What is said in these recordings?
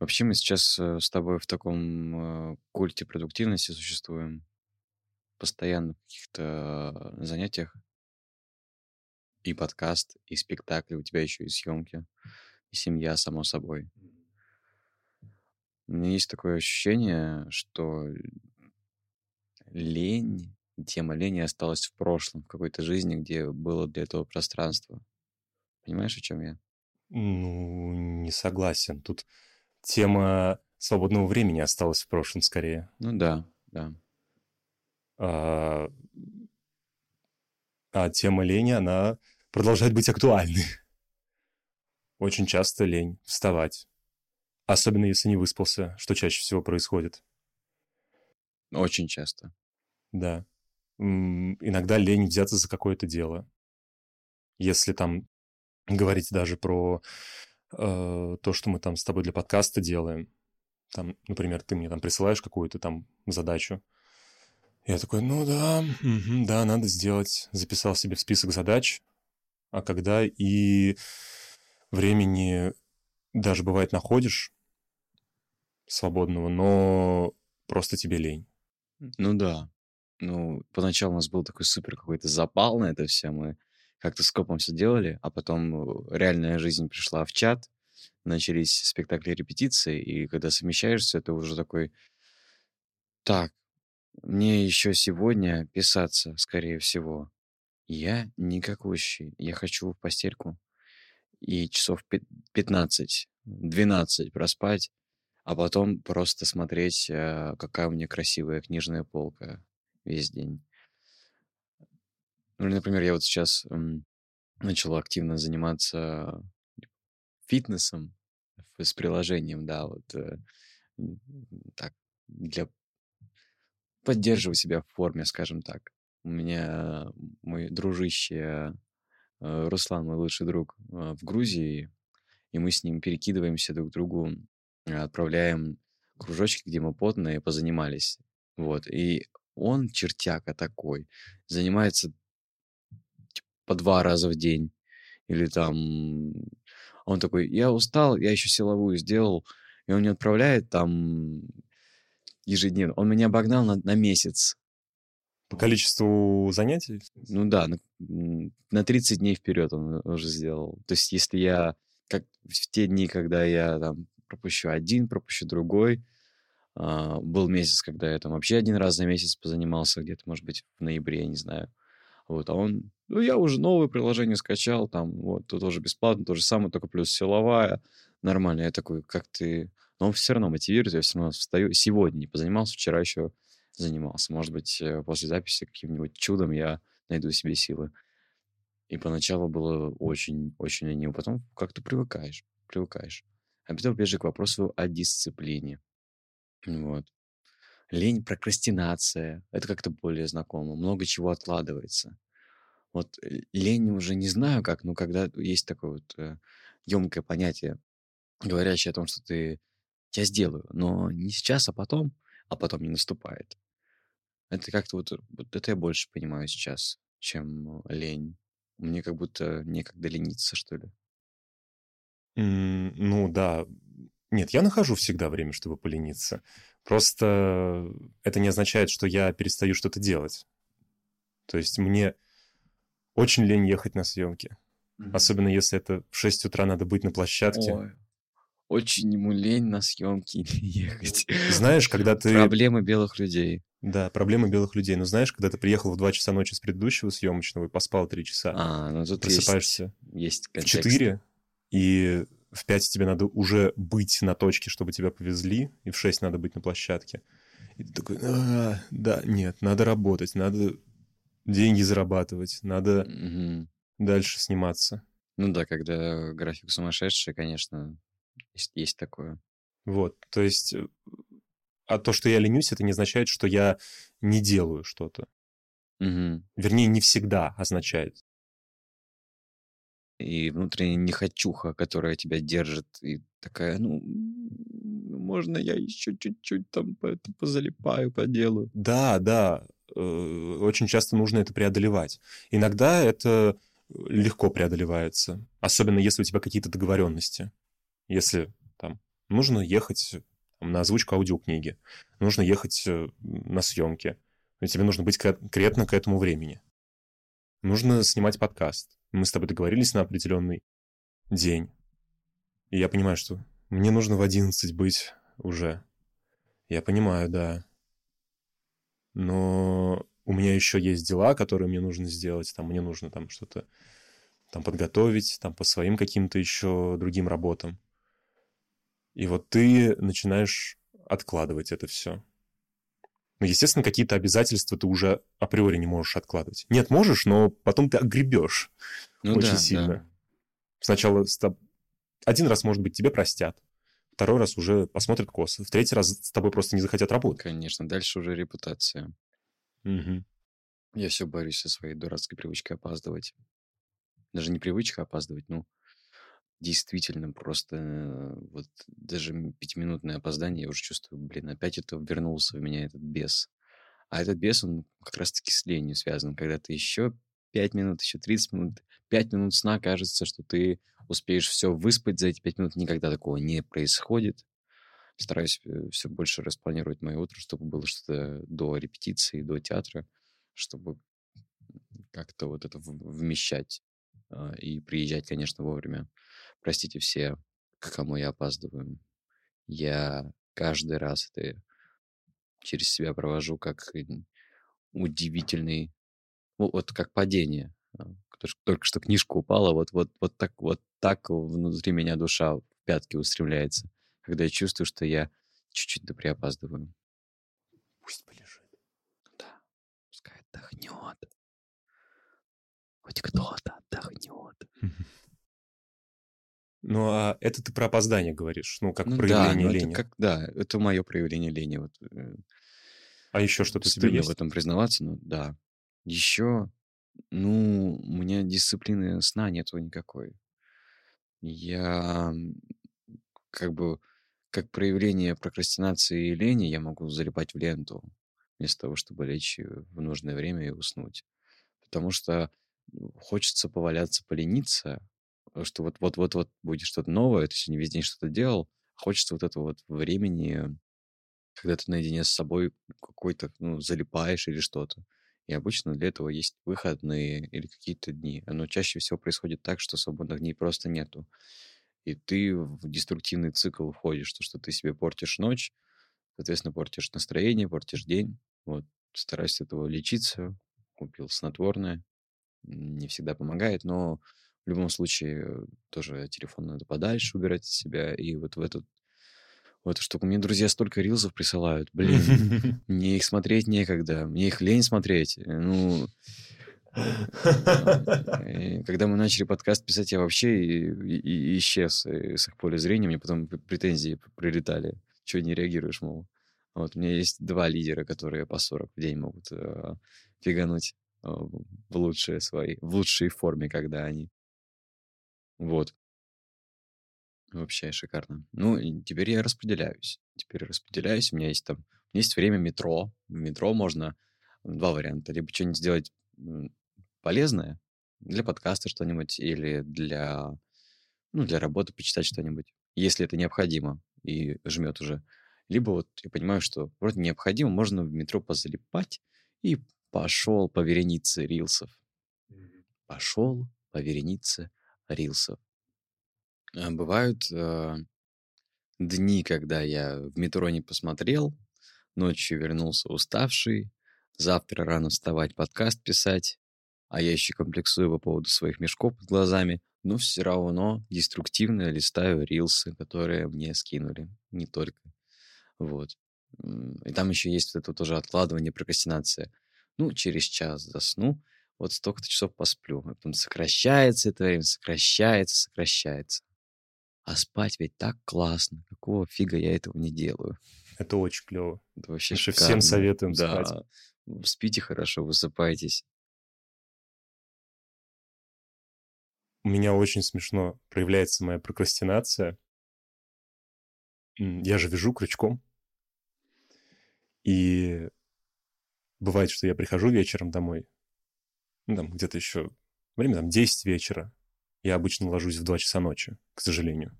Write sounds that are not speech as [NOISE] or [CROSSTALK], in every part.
Вообще мы сейчас э, с тобой в таком э, культе продуктивности существуем. Постоянно в каких-то занятиях. И подкаст, и спектакли, у тебя еще и съемки, и семья, само собой. У меня есть такое ощущение, что лень, тема лени осталась в прошлом, в какой-то жизни, где было для этого пространство. Понимаешь, о чем я? Ну, не согласен. Тут тема свободного времени осталась в прошлом скорее. Ну да, да. А, а тема лени, она продолжает быть актуальной. [LAUGHS] Очень часто лень вставать. Особенно если не выспался, что чаще всего происходит. Очень часто. Да. Иногда лень взяться за какое-то дело. Если там говорить даже про э, то, что мы там с тобой для подкаста делаем. Там, например, ты мне там присылаешь какую-то там задачу. Я такой, ну да, угу, да, надо сделать. Записал себе в список задач. А когда и времени даже бывает находишь свободного, но просто тебе лень. Ну да. Ну, поначалу у нас был такой супер какой-то запал на это все. Мы как-то скопом все делали, а потом э, реальная жизнь пришла в чат, начались спектакли репетиции, и когда совмещаешься, это уже такой, так, мне еще сегодня писаться, скорее всего. Я никакущий, я хочу в постельку и часов 15, 12 проспать, а потом просто смотреть, э, какая у меня красивая книжная полка весь день. Ну, например, я вот сейчас начал активно заниматься фитнесом с приложением, да, вот э, так, для поддерживать себя в форме, скажем так. У меня мой дружище э, Руслан, мой лучший друг, э, в Грузии, и мы с ним перекидываемся друг к другу, отправляем кружочки, где мы потные позанимались. Вот. И он чертяка такой, занимается по два раза в день. Или там он такой, я устал, я еще силовую сделал, и он мне отправляет там ежедневно. Он меня обогнал на, на месяц. По количеству занятий? Ну да, на, на 30 дней вперед он уже сделал. То есть если я, как в те дни, когда я там пропущу один, пропущу другой, а, был месяц, когда я там вообще один раз за месяц позанимался, где-то, может быть, в ноябре, я не знаю. Вот, а он, ну, я уже новое приложение скачал, там, вот, тут тоже бесплатно, то же самое, только плюс силовая, нормально. Я такой, как ты... Но все равно мотивирует, я все равно встаю. Сегодня не позанимался, вчера еще занимался. Может быть, э, после записи каким-нибудь чудом я найду себе силы. И поначалу было очень-очень лениво, потом как-то привыкаешь, привыкаешь. Опять же к вопросу о дисциплине. Вот. Лень, прокрастинация. Это как-то более знакомо. Много чего откладывается. Вот э, лень уже не знаю как, но когда есть такое вот э, емкое понятие, говорящее о том, что ты я сделаю, но не сейчас, а потом, а потом не наступает. Это как-то вот, вот это я больше понимаю сейчас, чем лень. Мне как будто некогда лениться, что ли. Mm, ну да. Нет, я нахожу всегда время, чтобы полениться. Просто это не означает, что я перестаю что-то делать. То есть мне очень лень ехать на съемки. Mm-hmm. Особенно если это в 6 утра надо быть на площадке. Ой. Очень ему лень на съемки [LAUGHS] ехать. Знаешь, когда ты... Проблемы белых людей. Да, проблемы белых людей. Но знаешь, когда ты приехал в 2 часа ночи с предыдущего съемочного и поспал 3 часа, а, ну тут просыпаешься есть, есть в 4, и в 5 тебе надо уже быть на точке, чтобы тебя повезли, и в 6 надо быть на площадке. И ты такой, а, да, нет, надо работать, надо деньги зарабатывать, надо угу. дальше сниматься. Ну да, когда график сумасшедший, конечно, есть, есть такое. Вот, то есть, э, а то, что я ленюсь, это не означает, что я не делаю что-то. Угу. Вернее, не всегда означает и внутренняя нехочуха, которая тебя держит, и такая, ну, можно я еще чуть-чуть там это позалипаю, поделаю. Да, да, очень часто нужно это преодолевать. Иногда это легко преодолевается, особенно если у тебя какие-то договоренности. Если там Нужно ехать на озвучку аудиокниги, нужно ехать э, на съемки. Тебе нужно быть конкретно к этому времени. Нужно снимать подкаст. Мы с тобой договорились на определенный день. И я понимаю, что мне нужно в 11 быть уже. Я понимаю, да. Но у меня еще есть дела, которые мне нужно сделать. Там мне нужно там что-то там подготовить, там по своим каким-то еще другим работам. И вот ты начинаешь откладывать это все. Ну, естественно, какие-то обязательства ты уже априори не можешь откладывать. Нет, можешь, но потом ты огребешь ну, очень да, сильно. Да. Сначала один раз, может быть, тебе простят, второй раз уже посмотрят косо, в третий раз с тобой просто не захотят работать. Конечно, дальше уже репутация. Угу. Я все борюсь со своей дурацкой привычкой опаздывать. Даже не привычка опаздывать, ну, действительно просто э, вот даже пятиминутное опоздание, я уже чувствую, блин, опять это вернулся в меня этот бес. А этот бес, он как раз-таки с ленью связан, когда ты еще 5 минут, еще 30 минут, 5 минут сна, кажется, что ты успеешь все выспать за эти 5 минут, никогда такого не происходит. Стараюсь э, все больше распланировать мое утро, чтобы было что-то до репетиции, до театра, чтобы как-то вот это вмещать а, и приезжать, конечно, вовремя. Простите все, к кому я опаздываю. Я каждый раз это через себя провожу как удивительный, вот как падение. А, только что книжка упала, вот, вот, вот, так, вот так внутри меня душа в пятки устремляется, когда я чувствую, что я чуть-чуть да приопаздываю. Пусть полежит. Да, пускай отдохнет. Хоть кто-то отдохнет. Ну, а это ты про опоздание говоришь, ну, как ну, проявление да, лени. Это как, да, это мое проявление лени. Вот, э, а еще что-то Стыдно в этом признаваться, но да. Еще, ну, у меня дисциплины сна нету никакой. Я как бы как проявление прокрастинации и лени я могу залипать в ленту вместо того, чтобы лечь в нужное время и уснуть. Потому что ну, хочется поваляться, полениться, что вот-вот-вот-вот будет что-то новое, ты сегодня весь день что-то делал, хочется вот этого вот времени, когда ты наедине с собой какой-то, ну, залипаешь или что-то. И обычно для этого есть выходные или какие-то дни. Но чаще всего происходит так, что свободных дней просто нету. И ты в деструктивный цикл входишь, то, что ты себе портишь ночь, соответственно, портишь настроение, портишь день. Вот, стараюсь этого лечиться, купил снотворное. Не всегда помогает, но в любом случае э, тоже телефон надо подальше убирать от себя. И вот в этот в эту штуку. Мне друзья столько рилзов присылают. Блин, [LAUGHS] мне их смотреть некогда. Мне их лень смотреть. Э, ну, [LAUGHS] э, когда мы начали подкаст писать, я вообще и, и, и исчез с их поля зрения. Мне потом претензии прилетали. Чего не реагируешь, мол? Вот, у меня есть два лидера, которые по 40 в день могут э, фигануть э, в лучшие свои, в лучшей форме, когда они вот. Вообще шикарно. Ну, и теперь я распределяюсь. Теперь распределяюсь. У меня есть там... У меня есть время метро. В метро можно два варианта. Либо что-нибудь сделать полезное, для подкаста что-нибудь, или для, ну, для работы почитать что-нибудь, если это необходимо и жмет уже. Либо вот я понимаю, что вроде необходимо, можно в метро позалипать, и пошел по веренице рилсов. Пошел по веренице рилсов. А бывают э, дни, когда я в метро не посмотрел, ночью вернулся уставший, завтра рано вставать, подкаст писать, а я еще комплексую по поводу своих мешков под глазами, но все равно деструктивно листаю рилсы, которые мне скинули, не только. Вот. И там еще есть вот это тоже откладывание, прокрастинация. Ну, через час засну, вот столько-то часов посплю. Потом сокращается это время, сокращается, сокращается. А спать ведь так классно. Какого фига я этого не делаю? Это очень клево. Это вообще Мы всем советуем да. спать. Спите хорошо, высыпайтесь. У меня очень смешно проявляется моя прокрастинация. Я же вяжу крючком. И бывает, что я прихожу вечером домой, ну, там где-то еще время там 10 вечера. Я обычно ложусь в 2 часа ночи, к сожалению.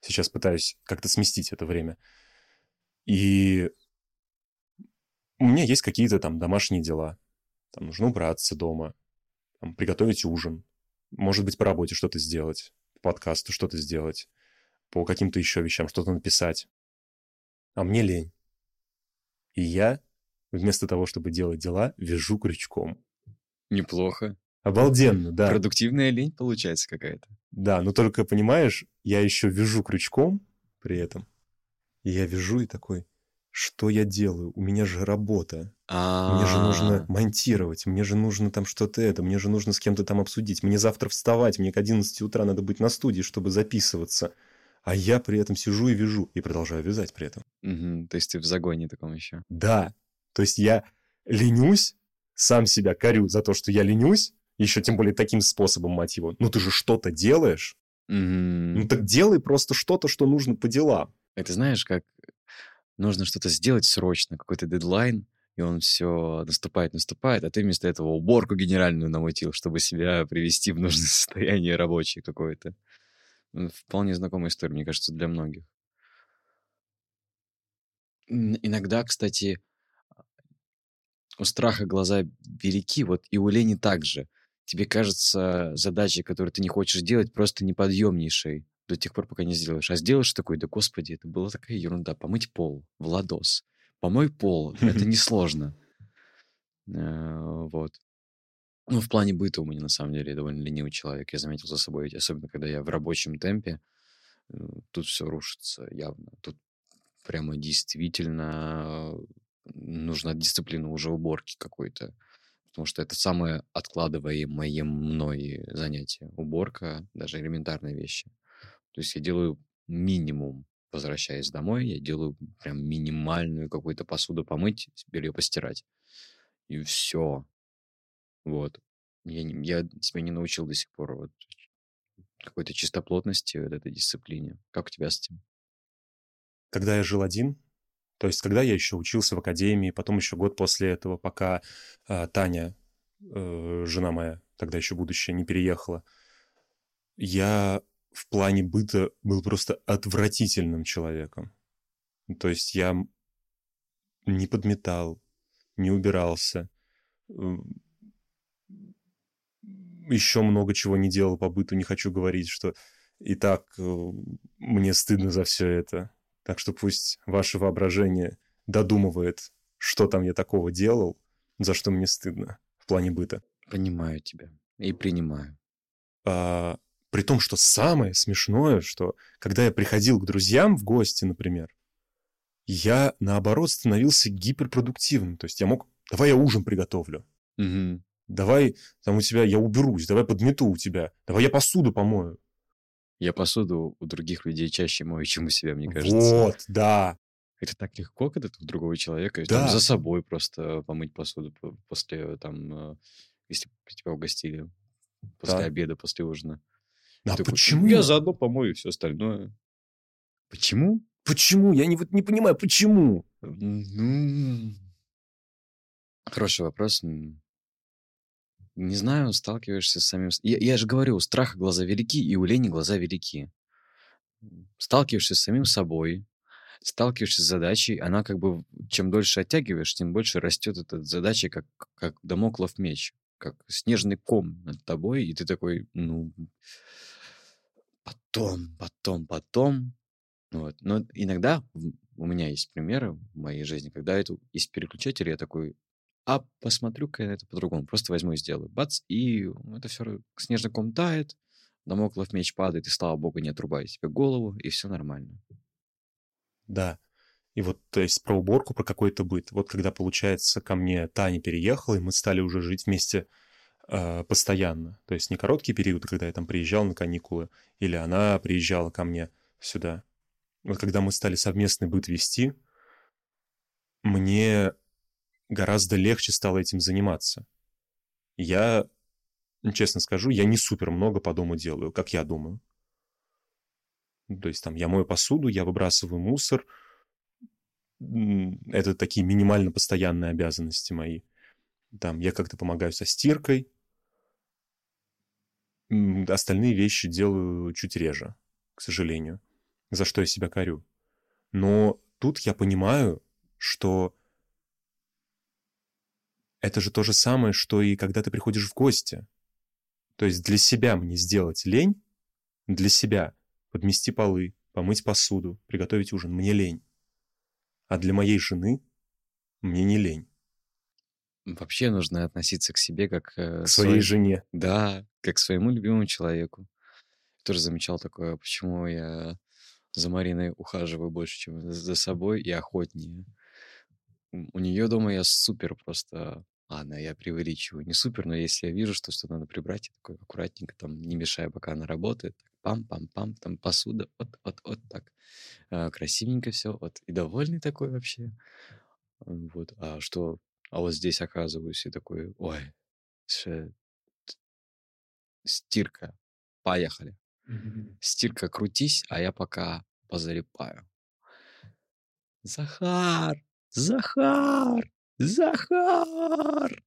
Сейчас пытаюсь как-то сместить это время. И у меня есть какие-то там домашние дела. Там нужно убраться дома, там, приготовить ужин, может быть, по работе что-то сделать, по подкасту что-то сделать, по каким-то еще вещам что-то написать. А мне лень. И я, вместо того, чтобы делать дела, вяжу крючком. Неплохо. Обалденно, да. Продуктивная лень получается какая-то. Да, но только, понимаешь, я еще вяжу крючком при этом. И я вяжу и такой, что я делаю? У меня же работа. Мне же нужно А, монтировать, мне же нужно там что-то это, мне же нужно с кем-то там обсудить, мне завтра вставать, мне к 11 утра надо быть на студии, чтобы записываться. А я при этом сижу и вяжу, и продолжаю вязать при этом. То есть ты в загоне таком еще. Да, то есть я ленюсь, сам себя корю за то, что я ленюсь, еще тем более таким способом, мать его. Ну ты же что-то делаешь, ну так делай просто что-то, что нужно по делам. Это знаешь, как нужно что-то сделать срочно, какой-то дедлайн, и он все наступает, наступает, а ты вместо этого уборку генеральную намутил, чтобы себя привести в нужное [LAUGHS] состояние рабочее какое-то. Вполне знакомая история, мне кажется, для многих. Иногда, кстати, у страха глаза велики, вот и у лени также. Тебе кажется задача, которую ты не хочешь делать, просто неподъемнейшей до тех пор, пока не сделаешь. А сделаешь такой, да господи, это была такая ерунда. Помыть пол, Владос. Помой пол, это [LAUGHS] несложно. Э, Вот. Ну, в плане быта у меня, на самом деле, довольно ленивый человек. Я заметил за собой, особенно когда я в рабочем темпе, э, тут все рушится явно. Тут прямо действительно нужна дисциплина уже уборки какой-то. Потому что это самое откладываемое мной занятие. Уборка, даже элементарные вещи. То есть я делаю минимум, возвращаясь домой, я делаю прям минимальную какую-то посуду помыть, белье постирать. И все. Вот. Я, я себя не научил до сих пор вот какой-то чистоплотности, вот этой дисциплине. Как у тебя с этим? Когда я жил один, то есть когда я еще учился в академии, потом еще год после этого, пока э, Таня, э, жена моя, тогда еще будущая, не переехала, я в плане быта был просто отвратительным человеком. То есть я не подметал, не убирался, еще много чего не делал по быту, не хочу говорить, что и так э, мне стыдно за все это. Так что пусть ваше воображение додумывает, что там я такого делал, за что мне стыдно в плане быта. Понимаю тебя и принимаю. А, при том, что самое смешное, что когда я приходил к друзьям в гости, например, я, наоборот, становился гиперпродуктивным. То есть я мог, давай я ужин приготовлю, Мгм. давай там у тебя я уберусь, давай подмету у тебя, давай я посуду помою. Я посуду у других людей чаще мою, чем у себя, мне кажется. Вот, да. Это так легко, когда ты у другого человека Да. там, за собой просто помыть посуду после там, э, если тебя угостили после Да. обеда, после ужина. А Такой, почему? Я заодно помою все остальное. Почему? Почему? Я не, вот не понимаю, почему? Ну, Хороший вопрос. Не знаю, сталкиваешься с самим... Я, я же говорю, у страха глаза велики, и у лени глаза велики. Сталкиваешься с самим собой, сталкиваешься с задачей, она как бы, чем дольше оттягиваешь, тем больше растет эта задача, как, как домоклов меч, как снежный ком над тобой, и ты такой, ну, потом, потом, потом. Вот. Но иногда у меня есть примеры в моей жизни, когда это из переключателя я такой, а посмотрю-ка я это по-другому, просто возьму и сделаю. Бац, и это все снежный ком тает, домоклов меч падает, и слава богу, не отрубает себе голову, и все нормально. Да. И вот, то есть, про уборку, про какой-то быт. Вот когда, получается, ко мне Таня переехала, и мы стали уже жить вместе э, постоянно. То есть не короткие периоды, когда я там приезжал на каникулы, или она приезжала ко мне сюда. Вот когда мы стали совместный быт вести, мне гораздо легче стало этим заниматься. Я, честно скажу, я не супер много по дому делаю, как я думаю. То есть там я мою посуду, я выбрасываю мусор. Это такие минимально постоянные обязанности мои. Там я как-то помогаю со стиркой. Остальные вещи делаю чуть реже, к сожалению. за что я себя корю. Но тут я понимаю, что это же то же самое, что и когда ты приходишь в гости. То есть для себя мне сделать лень, для себя подмести полы, помыть посуду, приготовить ужин, мне лень. А для моей жены мне не лень. Вообще нужно относиться к себе как... Э, к своей свой... жене. Да, как к своему любимому человеку. Тоже замечал такое, почему я за Мариной ухаживаю больше, чем за собой и охотнее. У нее дома я супер просто Ладно, я преувеличиваю. Не супер, но если я вижу, что что надо прибрать, я такой аккуратненько, там, не мешая, пока она работает. Пам-пам-пам, там посуда, вот-вот-вот так. А, красивенько все, вот. И довольный такой вообще. Вот. А что? А вот здесь оказываюсь и такой, ой, ше... стирка, поехали. Стирка, крутись, а я пока позалипаю. Захар! Захар! Захар!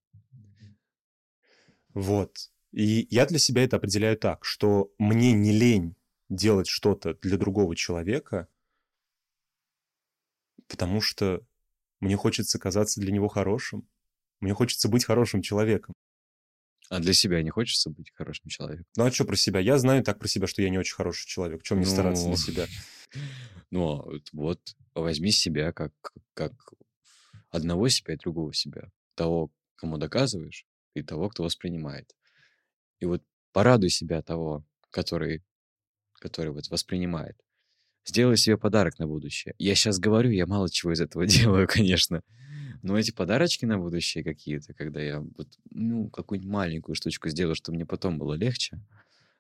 Вот. И я для себя это определяю так, что мне не лень делать что-то для другого человека, потому что мне хочется казаться для него хорошим. Мне хочется быть хорошим человеком. А для себя не хочется быть хорошим человеком? Ну а что про себя? Я знаю так про себя, что я не очень хороший человек. Чем мне ну... стараться для себя? [LAUGHS] Ну, а вот возьми себя как, как одного себя и другого себя. Того, кому доказываешь, и того, кто воспринимает. И вот порадуй себя того, который, который вот воспринимает. Сделай себе подарок на будущее. Я сейчас говорю, я мало чего из этого [LAUGHS] делаю, конечно. Но эти подарочки на будущее какие-то, когда я вот, ну, какую-нибудь маленькую штучку сделаю, чтобы мне потом было легче,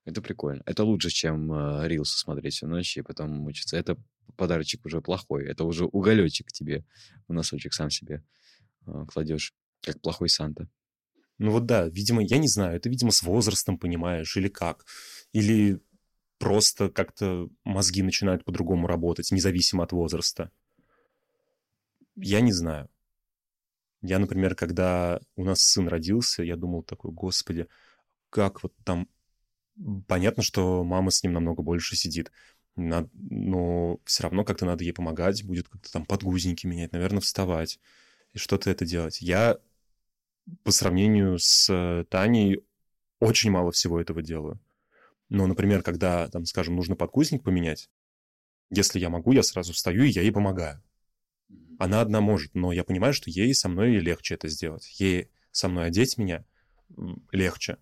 это прикольно. Это лучше, чем э, рилсы смотреть всю ночь и потом мучиться. Это подарочек уже плохой. Это уже уголечек тебе в носочек сам себе э, кладешь, как плохой Санта. Ну вот да, видимо, я не знаю, это, видимо, с возрастом понимаешь, или как. Или просто как-то мозги начинают по-другому работать, независимо от возраста. Я не знаю. Я, например, когда у нас сын родился, я думал такой, господи, как вот там... Понятно, что мама с ним намного больше сидит но все равно как-то надо ей помогать, будет как-то там подгузники менять, наверное, вставать и что-то это делать. Я по сравнению с Таней очень мало всего этого делаю. Но, например, когда, там, скажем, нужно подгузник поменять, если я могу, я сразу встаю, и я ей помогаю. Она одна может, но я понимаю, что ей со мной легче это сделать. Ей со мной одеть меня легче.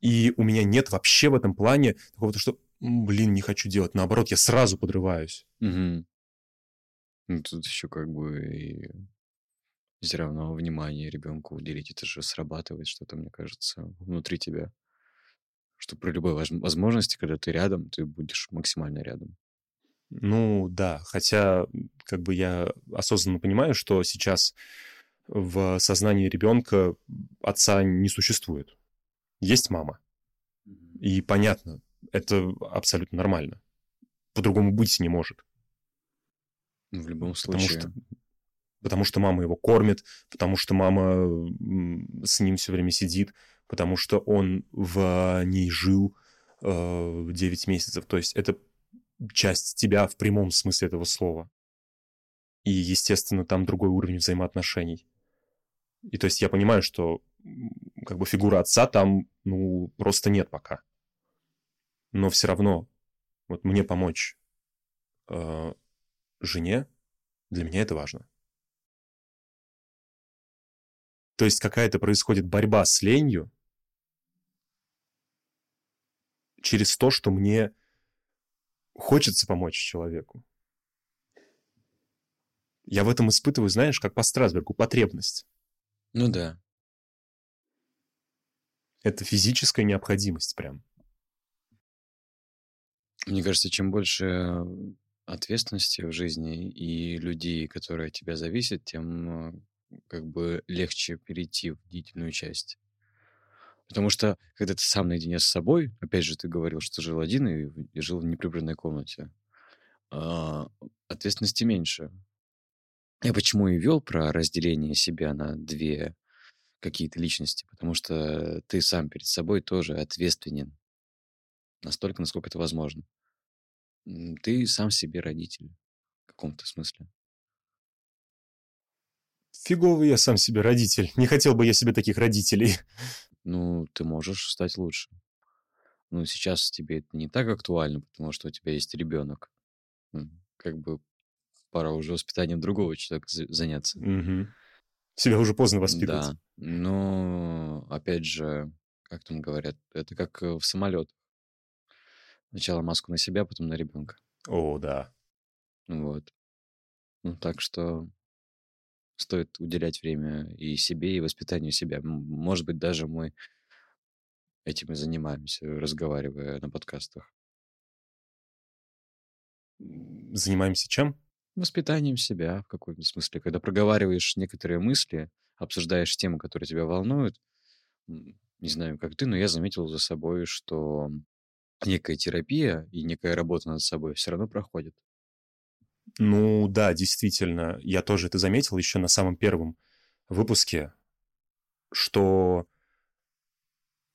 И у меня нет вообще в этом плане такого, что блин, не хочу делать. Наоборот, я сразу подрываюсь. Угу. Ну, тут еще как бы и все равно внимание ребенку уделить. Это же срабатывает что-то, мне кажется, внутри тебя. Что при любой возможности, когда ты рядом, ты будешь максимально рядом. Ну да, хотя как бы я осознанно понимаю, что сейчас в сознании ребенка отца не существует. Есть мама. И понятно, это абсолютно нормально. По-другому быть не может. В любом случае. Потому что, потому что мама его кормит, потому что мама с ним все время сидит, потому что он в ней жил э, 9 месяцев. То есть это часть тебя в прямом смысле этого слова. И, естественно, там другой уровень взаимоотношений. И то есть я понимаю, что как бы фигура отца там, ну, просто нет пока но все равно вот мне помочь э, жене, для меня это важно. То есть какая-то происходит борьба с ленью через то, что мне хочется помочь человеку. Я в этом испытываю, знаешь, как по Страсбергу, потребность. Ну да. Это физическая необходимость прям. Мне кажется, чем больше ответственности в жизни и людей, которые от тебя зависят, тем э, как бы легче перейти в длительную часть. Потому что, когда ты сам наедине с собой, опять же, ты говорил, что жил один и, жил в неприбранной комнате, а, ответственности меньше. Я почему и вел про разделение себя на две какие-то личности, потому что ты сам перед собой тоже ответственен настолько, насколько это возможно. Ты сам себе родитель в каком-то смысле. Фиговый я сам себе родитель. Не хотел бы я себе таких родителей. Ну, ты можешь стать лучше. Ну, сейчас тебе это не так актуально, потому что у тебя есть ребенок. Как бы пора уже воспитанием другого человека за- заняться. Мгм. Себя уже поздно воспитывать. Да, но опять же, как там говорят, это как э, в самолет. Сначала маску на себя, потом на ребенка. О, да. Вот. Ну, так что стоит уделять время и себе, и воспитанию себя. Может быть, даже мы этим и занимаемся, разговаривая на подкастах. Занимаемся чем? Воспитанием себя в каком-то смысле. Когда проговариваешь некоторые мысли, обсуждаешь темы, которые тебя волнуют, не знаю, как ты, но я заметил за собой, что некая терапия и некая работа над собой все равно проходит. Ну да, действительно, я тоже это заметил еще на самом первом выпуске, что,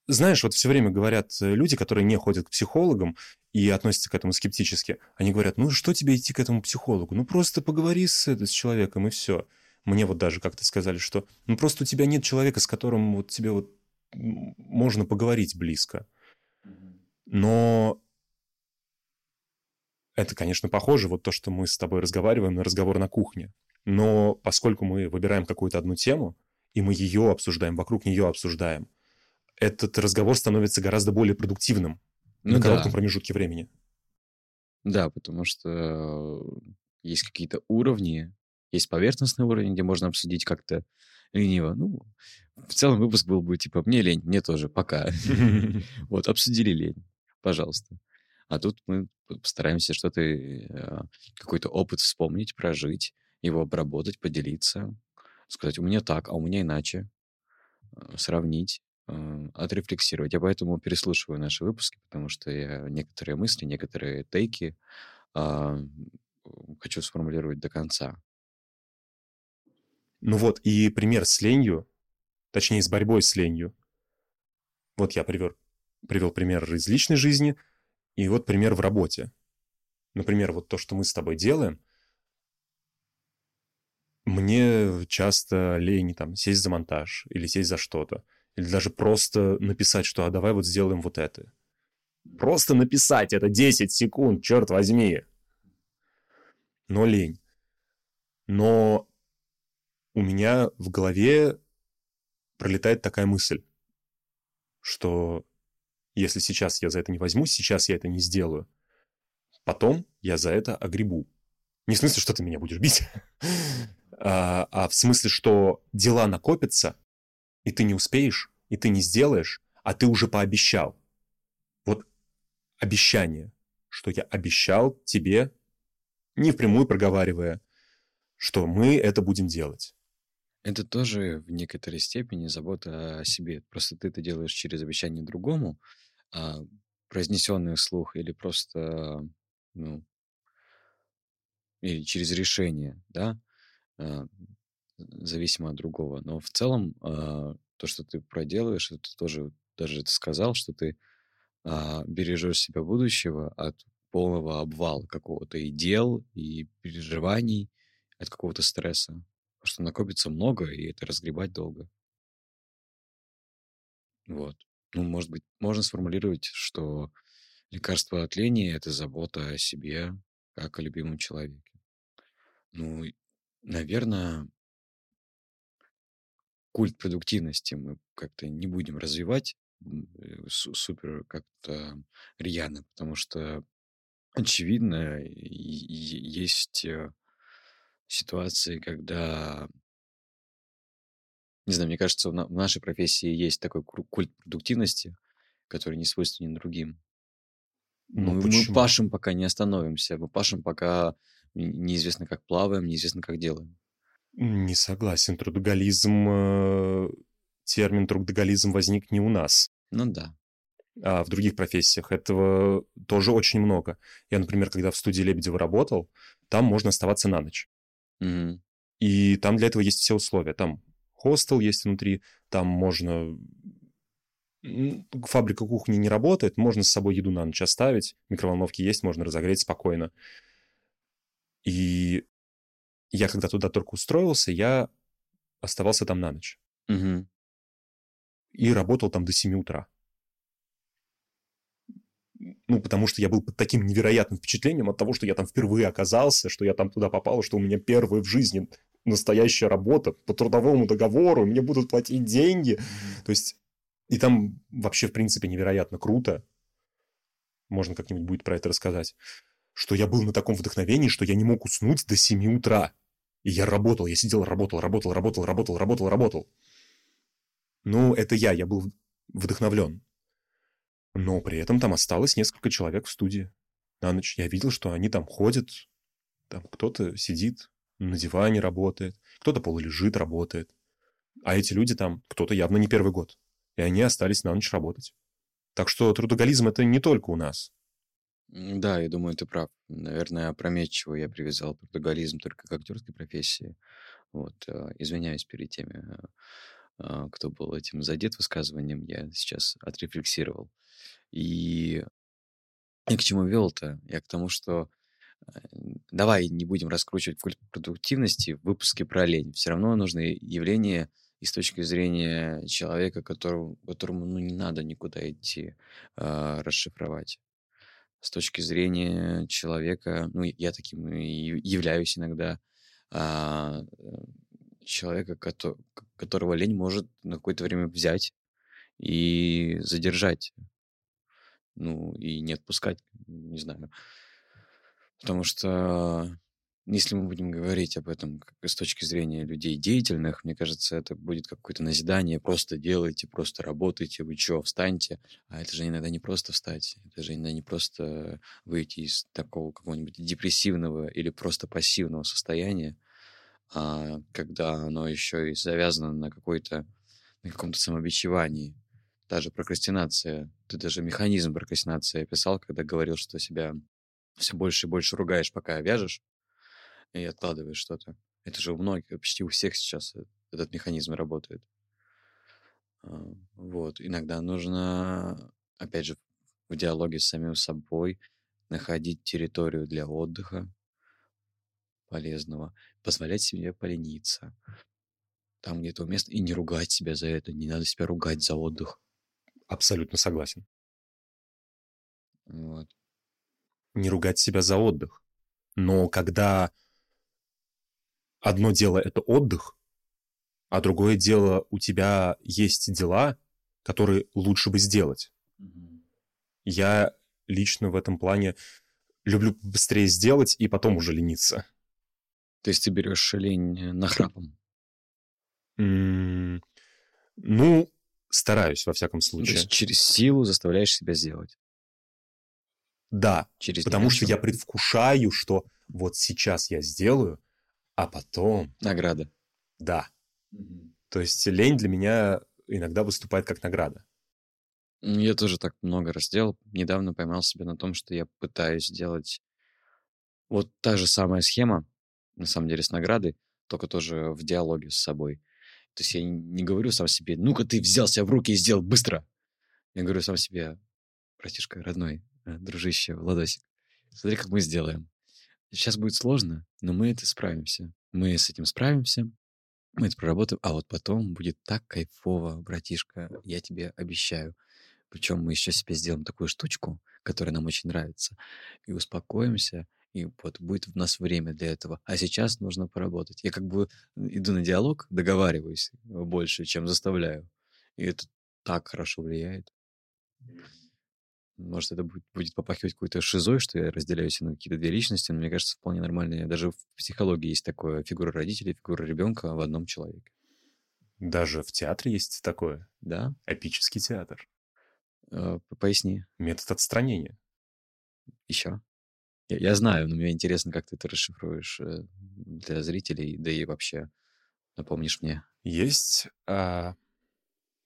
знаешь, вот все время говорят э, люди, которые не ходят к психологам и относятся к этому скептически, они говорят, ну что тебе идти к этому психологу? Ну просто поговори с, это, с человеком и все. Мне вот даже как-то сказали, что ну просто у тебя нет человека, с которым вот тебе вот можно поговорить близко. Но это, конечно, похоже, вот то, что мы с тобой разговариваем на разговор на кухне. Но поскольку мы выбираем какую-то одну тему, и мы ее обсуждаем, вокруг нее обсуждаем, этот разговор становится гораздо более продуктивным Ну на да, коротком промежутке времени. да, потому что есть какие-то уровни, есть поверхностный уровень, где можно обсудить как-то лениво. Ну, в целом выпуск был бы типа «мне лень, мне тоже, пока». [LAUGHS] [LAUGHS] Вот, обсудили лень, пожалуйста. А тут мы постараемся что-то, э, какой-то опыт вспомнить, прожить, его обработать, поделиться, сказать, у меня так, а у меня иначе, э, сравнить, э, отрефлексировать. Я поэтому переслушиваю наши выпуски, потому что я некоторые мысли, некоторые тейки а, хочу сформулировать до конца. Ну вот, и пример с ленью, точнее, с борьбой с ленью. Вот я привел, привел пример из личной жизни, и вот пример в работе. Например, вот то, что мы с тобой делаем, мне часто лень там сесть за монтаж или сесть за что-то. Или даже просто написать, что а давай вот сделаем вот это. Просто написать это 10 секунд, черт возьми. Но лень. Но у меня в голове пролетает такая мысль, что если сейчас я за это не возьмусь, сейчас я это не сделаю, потом я за это огребу. Не в смысле, что ты меня будешь бить, [LAUGHS] а, а в смысле, что дела накопятся, и ты не успеешь, и ты не сделаешь, а ты уже пообещал. Вот обещание, что я обещал тебе, не впрямую проговаривая, что мы это будем делать. Это тоже в некоторой степени забота о себе. Просто ты это делаешь через обещание другому, а произнесенный вслух или просто, ну, или через решение, да, а, зависимо от другого. Но в целом а, то, что ты проделываешь, это тоже даже ты сказал, что ты а, бережешь себя будущего от полного обвала какого-то и дел, и переживаний, от какого-то стресса. Потому что накопится много, и это разгребать долго. Вот. Ну, может быть, можно сформулировать, что лекарство от лени — это забота о себе, как о любимом человеке. Ну, наверное, культ продуктивности мы как-то не будем развивать э, су- супер как-то рьяно, потому что, очевидно, есть э, ситуации, когда, не знаю, мне кажется, в на- в нашей профессии есть такой культ продуктивности, который не свойственен другим. Ну, Мы, мы пашем, пока не остановимся. Мы пашем, пока неизвестно, как плаваем, неизвестно, как делаем. Не согласен. Трудоголизм, э, термин трудоголизм возник не у нас, Ну да. а в других профессиях. Этого тоже очень много. Я, например, когда в студии Лебедева работал, там можно оставаться на ночь. Мгм. И там для этого есть все условия. Там хостел есть внутри, там можно фабрика кухни не работает, можно с собой еду на ночь оставить, микроволновки есть, можно разогреть спокойно. И я когда туда только устроился, я оставался там на ночь. Мгм. И работал там до 7 утра. Ну, потому что я был под таким невероятным впечатлением от того, что я там впервые оказался, что я там туда попал, что у меня первая в жизни настоящая работа по трудовому договору, мне будут платить деньги. То есть, и там вообще, в принципе, невероятно круто. Можно как-нибудь будет про это рассказать. Что я был на таком вдохновении, что я не мог уснуть до 7 утра. И я работал, я сидел, работал, работал, работал, работал, работал, работал. Ну, это я, я был вдохновлен. Но при этом там осталось несколько человек в студии на ночь. Я видел, что они там ходят, там кто-то сидит на диване работает, кто-то полулежит, работает. А эти люди там, кто-то явно не первый год. И они остались на ночь работать. Так что трудоголизм это не только у нас. Да, я думаю, ты прав. Наверное, опрометчиво я привязал трудоголизм только к актерской профессии. Вот, э, извиняюсь перед теми, э, а, кто был этим задет высказыванием, я сейчас отрефлексировал. И я к чему вел-то? Я к тому, что э, давай не будем раскручивать культ продуктивности в выпуске про лень. Все равно нужно явление и с точки зрения человека, которому, которому ну, не надо никуда идти, а, расшифровать. С точки зрения человека, ну, я таким и являюсь иногда, э, человека, кото- которого лень может на какое-то время взять и задержать, ну, и не отпускать, не знаю. Потому что если мы будем говорить об этом с точки зрения людей деятельных, мне кажется, это будет какое-то назидание. Просто делайте, просто работайте, вы что, встаньте. А это же иногда не просто встать, это же иногда не просто выйти из такого какого-нибудь депрессивного или просто пассивного состояния, а когда оно еще и завязано на какой-то на каком-то самобичевании. Даже прокрастинация. Ты даже механизм прокрастинации описал, когда говорил, что себя все больше и больше ругаешь, пока вяжешь, и откладываешь что-то. Это же у многих, почти у всех сейчас э- этот механизм работает. А, Вот. Иногда нужно, опять же, в диалоге с самим собой находить территорию для отдыха полезного, позволять себе полениться. Там где-то уместно, и не ругать себя за это, не надо себя ругать за отдых. Абсолютно согласен. Вот. Не ругать себя за отдых. Но когда одно дело это отдых, а другое дело у тебя есть дела, которые лучше бы сделать. Я лично в этом плане люблю быстрее сделать и потом уже лениться. То есть ты берешь лень нахрапом. М, Ну, стараюсь, во всяком То случае. есть через силу заставляешь себя сделать. Да, Через потому что я предвкушаю, что вот сейчас я сделаю, а потом, Награда. да. То есть лень для меня иногда выступает как награда. М, Я тоже так много раз делал. Недавно поймал себя на том, что я пытаюсь сделать вот та же самая схема, на самом деле, с наградой, только тоже в диалоге с собой. То есть я не говорю сам себе, ну-ка ты взял себя в руки и сделал быстро. Я говорю сам себе, братишка родной, дружище, Владосик, смотри, как мы сделаем. Сейчас будет сложно, но мы это справимся. Мы с этим справимся, мы это проработаем, а вот потом будет так кайфово, братишка, я тебе обещаю. Причем мы еще себе сделаем такую штучку, которая нам очень нравится, и успокоимся, и вот будет у нас время для этого. А сейчас нужно поработать. Я как бы иду на диалог, договариваюсь больше, чем заставляю. И это так хорошо влияет. Может, это будет, будет попахивать какой-то шизой, что я разделяю себя на какие-то две личности, но мне кажется, вполне нормально. Даже в психологии есть такое фигура родителей, фигура ребенка в одном человеке. Даже в театре есть такое. Да? Эпический театр. Э, Поясни Метод отстранения. еще. Я, я знаю, но мне интересно, как ты это расшифруешь э, для зрителей, да и вообще напомнишь мне. Есть а,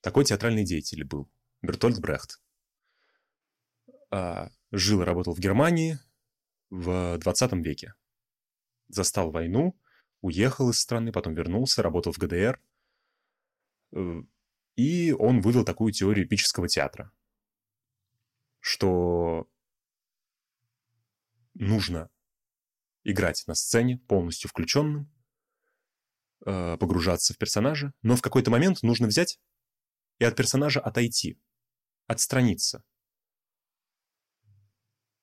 такой театральный деятель был, Бертольд Брехт. А, жил и работал в Германии в 20 веке. Застал войну, уехал из страны, потом вернулся, работал в ГДР. Э, И он вывел такую теорию эпического театра, что нужно играть на сцене полностью включенным, э, погружаться в персонажа, но в какой-то момент нужно взять и от персонажа отойти, отстраниться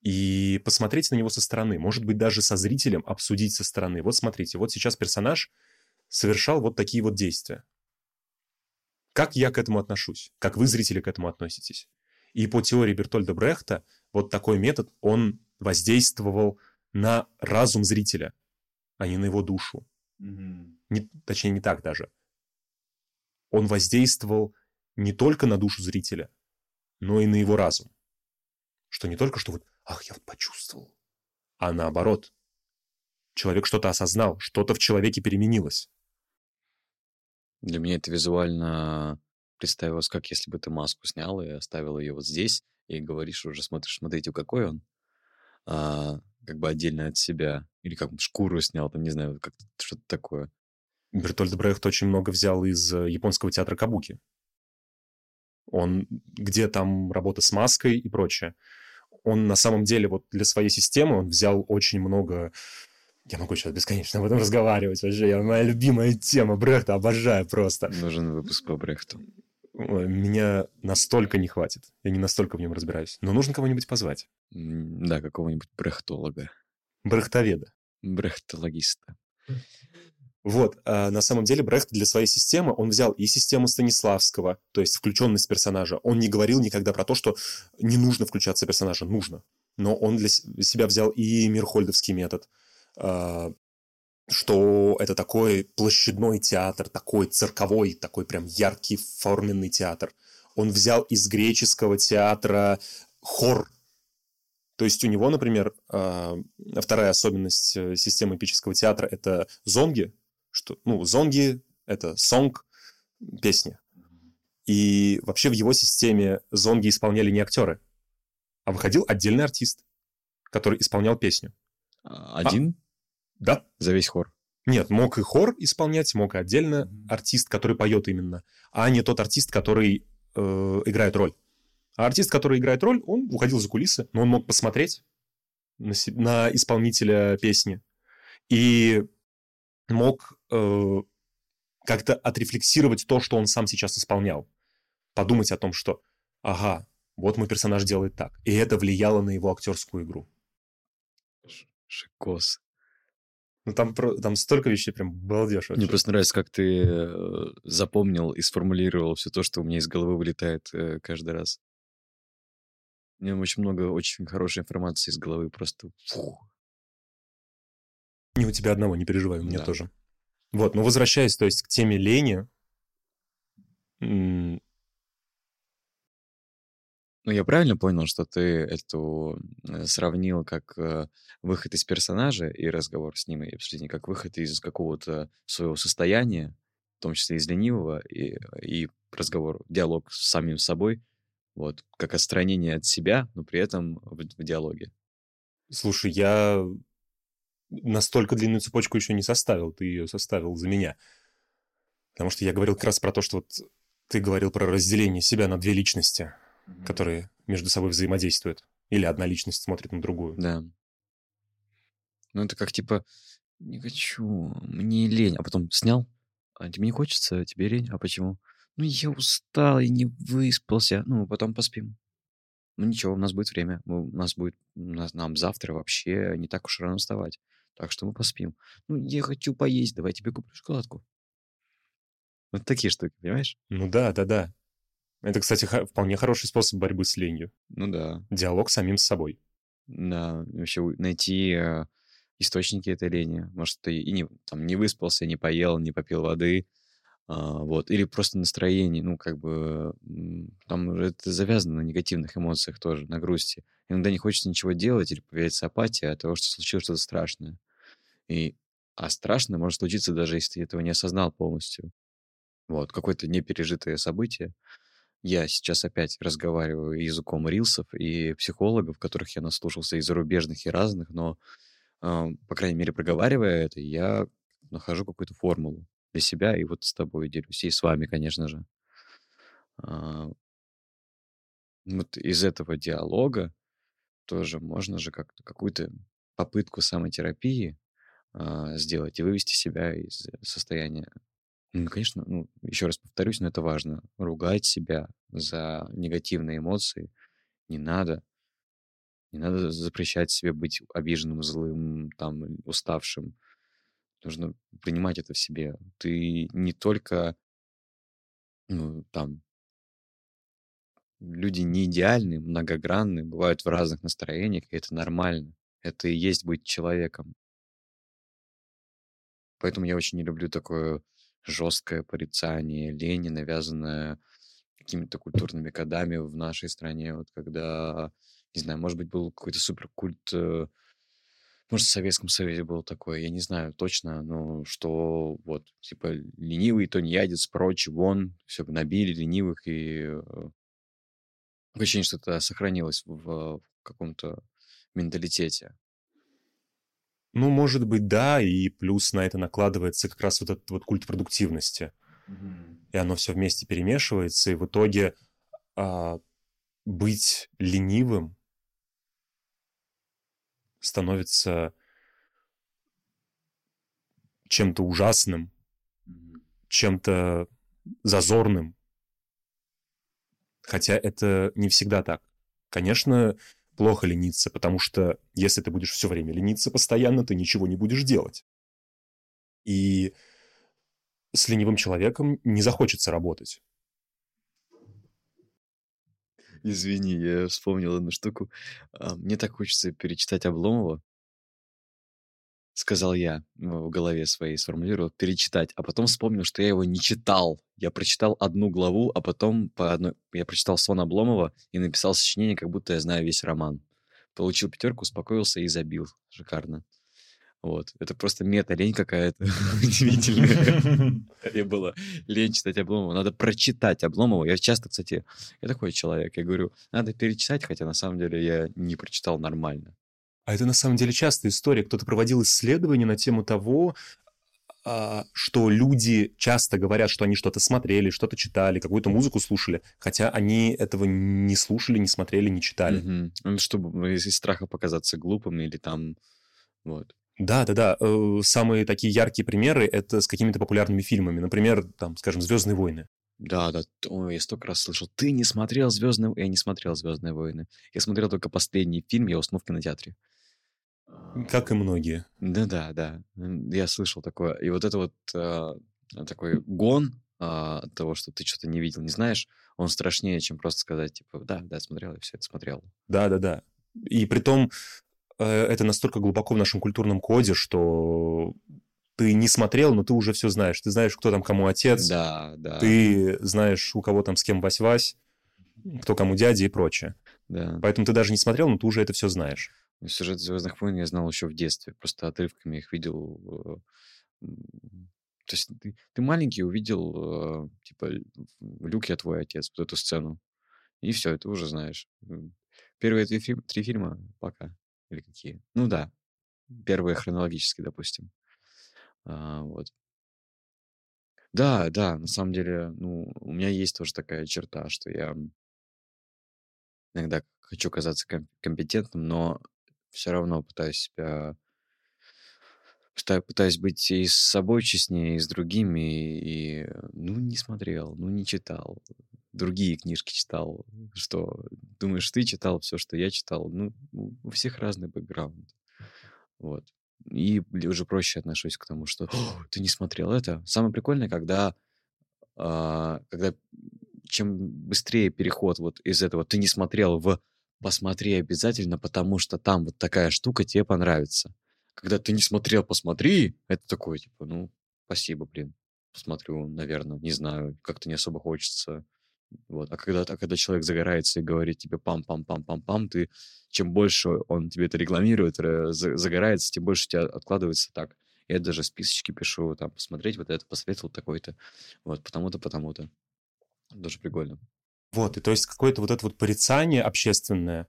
и посмотреть на него со стороны, может быть, даже со зрителем обсудить со стороны. Вот смотрите, вот сейчас персонаж совершал вот такие вот действия. Как я к этому отношусь? Как вы, зрители, к этому относитесь? И по теории Бертольда Брехта вот такой метод, он воздействовал на разум зрителя, а не на его душу. Mm-hmm. Не, точнее, не так даже. Он воздействовал не только на душу зрителя, но и на его разум. Что не только что вот ах, я вот почувствовал. А наоборот, человек что-то осознал, что-то в человеке переменилось. Для меня это визуально представилось, как если бы ты маску снял и оставил ее вот здесь, и говоришь уже, смотришь, смотрите, какой он, а, как бы отдельно от себя. Или как шкуру снял, там, не знаю, как что-то такое. Бертольд Брехт очень много взял из э, японского театра Кабуки. Он, где там работа с маской и прочее он на самом деле вот для своей системы он взял очень много я могу сейчас бесконечно об этом разговаривать. Вообще, я, моя любимая тема Брехта, обожаю просто. Нужен выпуск по Брехту. Меня настолько не хватит. Я не настолько в нем разбираюсь. Но нужно кого-нибудь позвать. Да, какого-нибудь брехтолога. Брехтоведа. Брехтологиста. Вот, а на самом деле Брехт для своей системы, он взял и систему Станиславского, то есть включенность персонажа. Он не говорил никогда про то, что не нужно включаться персонажа, нужно. Но он для себя взял и Мирхольдовский метод, а, что это такой площадной театр, такой цирковой, такой прям яркий форменный театр. Он взял из греческого театра хор, то есть у него, например, а, вторая особенность э, системы эпического театра — это зонги, что, ну, зонги — это сонг, песня. И вообще в его системе зонги исполняли не актеры, а выходил отдельный артист, который исполнял песню. А, один? А, да. За весь хор? Нет, мог и хор исполнять, мог и отдельно артист, который поет именно, а не тот артист, который э, играет роль. А артист, который играет роль, он уходил за кулисы, но он мог посмотреть на, на исполнителя песни. И мог э, как-то отрефлексировать то, что он сам сейчас исполнял. Подумать о том, что, ага, вот мой персонаж делает так. И это влияло на его актерскую игру. Шикос. Ну, там, там столько вещей, прям балдеж вообще. Мне просто нравится, как ты э, запомнил и сформулировал все то, что у меня из головы вылетает э, каждый раз. У меня очень много очень хорошей информации из головы, просто фух. Не у тебя одного, не переживай, у меня да. тоже. Вот, но возвращаясь, то есть, к теме лени, ну, я правильно понял, что ты эту э, сравнил как э, выход из персонажа и разговор с ним, и обсуждение, как выход из какого-то своего состояния, в том числе из ленивого, и, и разговор, диалог с самим собой, вот, как отстранение от себя, но при этом в, в диалоге. Слушай, я настолько длинную цепочку еще не составил, ты ее составил за меня. Потому что я говорил как раз про то, что вот ты говорил про разделение себя на две личности, mm-hmm. которые между собой взаимодействуют. Или одна личность смотрит на другую. Да. Ну, это как типа, не хочу, мне лень. А потом снял, а тебе не хочется, тебе лень. А почему? Ну, я устал и не выспался. Ну, потом поспим. Ну, ничего, у нас будет время. У нас будет, у нас, нам завтра вообще не так уж рано вставать. Так что мы поспим. Ну, я хочу поесть, давай тебе куплю шоколадку. Вот такие штуки, понимаешь? Ну да, да, да. Это, кстати, вполне хороший способ борьбы с ленью. Ну да. Диалог с самим с собой. Да, вообще найти э, источники этой лени. Может, ты и не, там, не выспался, не поел, не попил воды, а, вот, или просто настроение, ну, как бы, там это завязано на негативных эмоциях тоже, на грусти. Иногда не хочется ничего делать или появляется апатия от того, что случилось что-то страшное. И, а страшно может случиться даже если ты этого не осознал полностью. Вот, какое-то непережитое событие. Я сейчас опять разговариваю языком рилсов и психологов, которых я наслушался и зарубежных, и разных, но, э, по крайней мере, проговаривая это, я нахожу какую-то формулу для себя, и вот с тобой делюсь, и с вами, конечно же. А, вот из этого диалога тоже можно же как-то какую-то попытку самотерапии а, сделать и вывести себя из состояния. Ну, конечно, ну, еще раз повторюсь, но это важно. Ругать себя за негативные эмоции не надо. Не надо запрещать себе быть обиженным, злым, там, уставшим. Нужно принимать это в себе. Ты не только, ну, там, люди не идеальны, многогранны, бывают в разных настроениях, и это нормально. Это и есть быть человеком. Поэтому я очень не люблю такое жесткое порицание лени, навязанное какими-то культурными кодами в нашей стране. Вот когда, не знаю, может быть, был какой-то суперкульт, э, может, в Советском Союзе был такой, я не знаю точно, но что вот, типа, ленивый тунеядец прочь, вон, все, набили ленивых, и э, ощущение, что это сохранилось в, в каком-то менталитете. Ну, может быть, да, и плюс на это накладывается как раз вот этот вот культ продуктивности. Mm-hmm. И оно все вместе перемешивается, и в итоге а, быть ленивым становится чем-то ужасным, mm-hmm. чем-то зазорным. Хотя это не всегда так. Конечно, плохо лениться, потому что если ты будешь все время лениться постоянно, ты ничего не будешь делать. И с ленивым человеком не захочется работать. Извини, я вспомнил одну штуку. А, мне так хочется перечитать Обломова, сказал я в голове своей, сформулировал, перечитать, а потом вспомнил, что я его не читал. Я прочитал одну главу, а потом по одной... я прочитал сон Обломова и написал сочинение, как будто я знаю весь роман. Получил пятерку, успокоился и забил. Шикарно. Вот. Это просто мета-лень какая-то [LAUGHS] удивительная. [LAUGHS] Мне было лень читать Обломова. Надо прочитать Обломова. Я часто, кстати, я такой человек. Я говорю, надо перечитать, хотя на самом деле я не прочитал нормально. А это на самом деле частая история. Кто-то проводил исследование на тему того, а, что люди часто говорят, что они что-то смотрели, что-то читали, какую-то музыку слушали, хотя они этого не слушали, не смотрели, не читали. Угу. Ну, чтобы из страха показаться глупым или там вот. Да, да, да. Э, самые такие яркие примеры это с какими-то популярными фильмами. Например, там, скажем, Звездные войны. Да, да. Ой, я столько раз слышал. Ты не смотрел Звездные Я не смотрел Звездные войны. Я смотрел только последний фильм, я уснул в кинотеатре. Как и многие. Да-да, да. Я слышал такое. И вот это вот э, такой гон э, от того, что ты что-то не видел, не знаешь, он страшнее, чем просто сказать, типа, да, да, смотрел, я все это смотрел. Да-да-да. И при том, э, это настолько глубоко в нашем культурном коде, что ты не смотрел, но ты уже все знаешь. Ты знаешь, кто там кому отец. Да, да. Ты знаешь, у кого там с кем Вась-Вась, кто кому дядя и прочее. Да. Поэтому ты даже не смотрел, но ты уже это все знаешь. Сюжет «Звездных войн» я знал еще в детстве, просто отрывками их видел. То есть ты, ты маленький увидел, э, типа, Люк, я твой отец, вот эту сцену. И все, ты уже знаешь. Первые три, фильм, три фильма пока. Или какие? Ну да. Первые хронологически, допустим. А, вот. Да, да, на самом деле, ну, у меня есть тоже такая черта, что я иногда хочу казаться компетентным, но все равно пытаюсь себя пытаюсь быть и с собой честнее, и с другими, и, ну, не смотрел, ну, не читал, другие книжки читал, что, думаешь, ты читал все, что я читал, ну, у всех разный бэкграунд, вот, и уже проще отношусь к тому, что ты не смотрел это. Самое прикольное, когда, а, когда чем быстрее переход вот из этого ты не смотрел в посмотри обязательно, потому что там вот такая штука тебе понравится. Когда ты не смотрел, посмотри, это такое, типа, ну, спасибо, блин, посмотрю, наверное, не знаю, как-то не особо хочется. Вот. А когда, а когда человек загорается и говорит тебе пам-пам-пам-пам-пам, ты, чем больше он тебе это рекламирует, загорается, тем больше у тебя откладывается так. Я даже списочки пишу, там, посмотреть вот это, посоветовал такой-то, вот, потому-то, потому-то. Даже прикольно. Вот, и то есть какое-то вот это вот порицание общественное,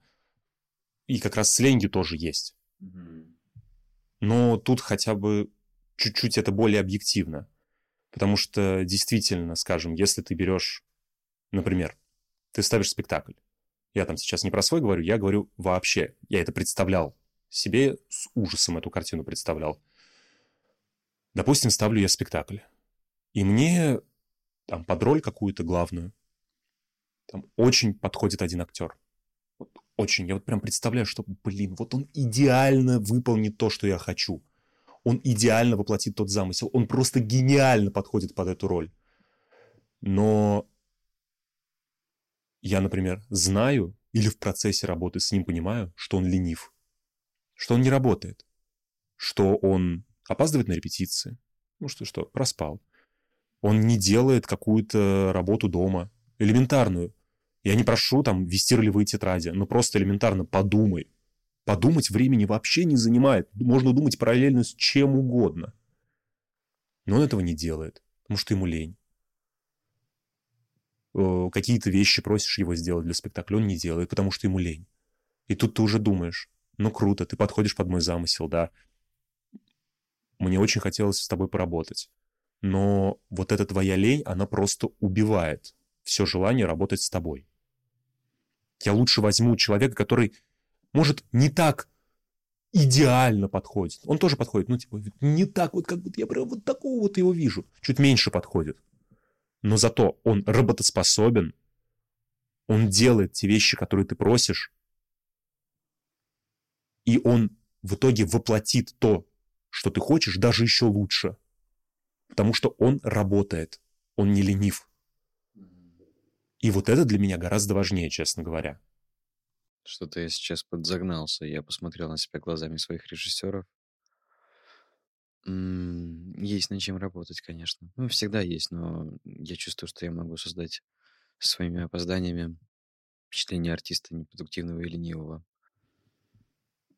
и как раз с ленью тоже есть. Но тут хотя бы чуть-чуть это более объективно. Потому что действительно, скажем, если ты берешь Например, ты ставишь спектакль. Я там сейчас не про свой говорю, я говорю вообще. Я это представлял себе, с ужасом эту картину представлял. Допустим, ставлю я спектакль. И мне там под роль какую-то главную там очень подходит один актер. Вот очень. Я вот прям представляю, что, блин, вот он идеально выполнит то, что я хочу. Он идеально воплотит тот замысел. Он просто гениально подходит под эту роль. Но я, например, знаю или в процессе работы с ним понимаю, что он ленив, что он не работает, что он опаздывает на репетиции, ну что, что, проспал. Он не делает какую-то работу дома, элементарную. Я не прошу там вести ролевые тетради, но просто элементарно подумай. Подумать времени вообще не занимает. Можно думать параллельно с чем угодно. Но он этого не делает, потому что ему лень. Э, какие-то вещи просишь его сделать для спектакля, он не делает, потому что ему лень. И тут ты уже думаешь, ну круто, ты подходишь под мой замысел, да. Мне очень хотелось с тобой поработать. Но вот эта твоя лень, она просто убивает все желание работать с тобой. Я лучше возьму человека, который, может, не так идеально подходит. Он тоже подходит, ну, типа, не так вот, как вот я прям вот такого вот его вижу. Чуть меньше подходит но зато он работоспособен, он делает те вещи, которые ты просишь, и он в итоге воплотит то, что ты хочешь, даже еще лучше. Потому что он работает, он не ленив. И вот это для меня гораздо важнее, честно говоря. Что-то я сейчас подзагнался. Я посмотрел на себя глазами своих режиссеров есть над чем работать, конечно. Ну, всегда есть, но я чувствую, что я могу создать своими опозданиями впечатление артиста непродуктивного и ленивого.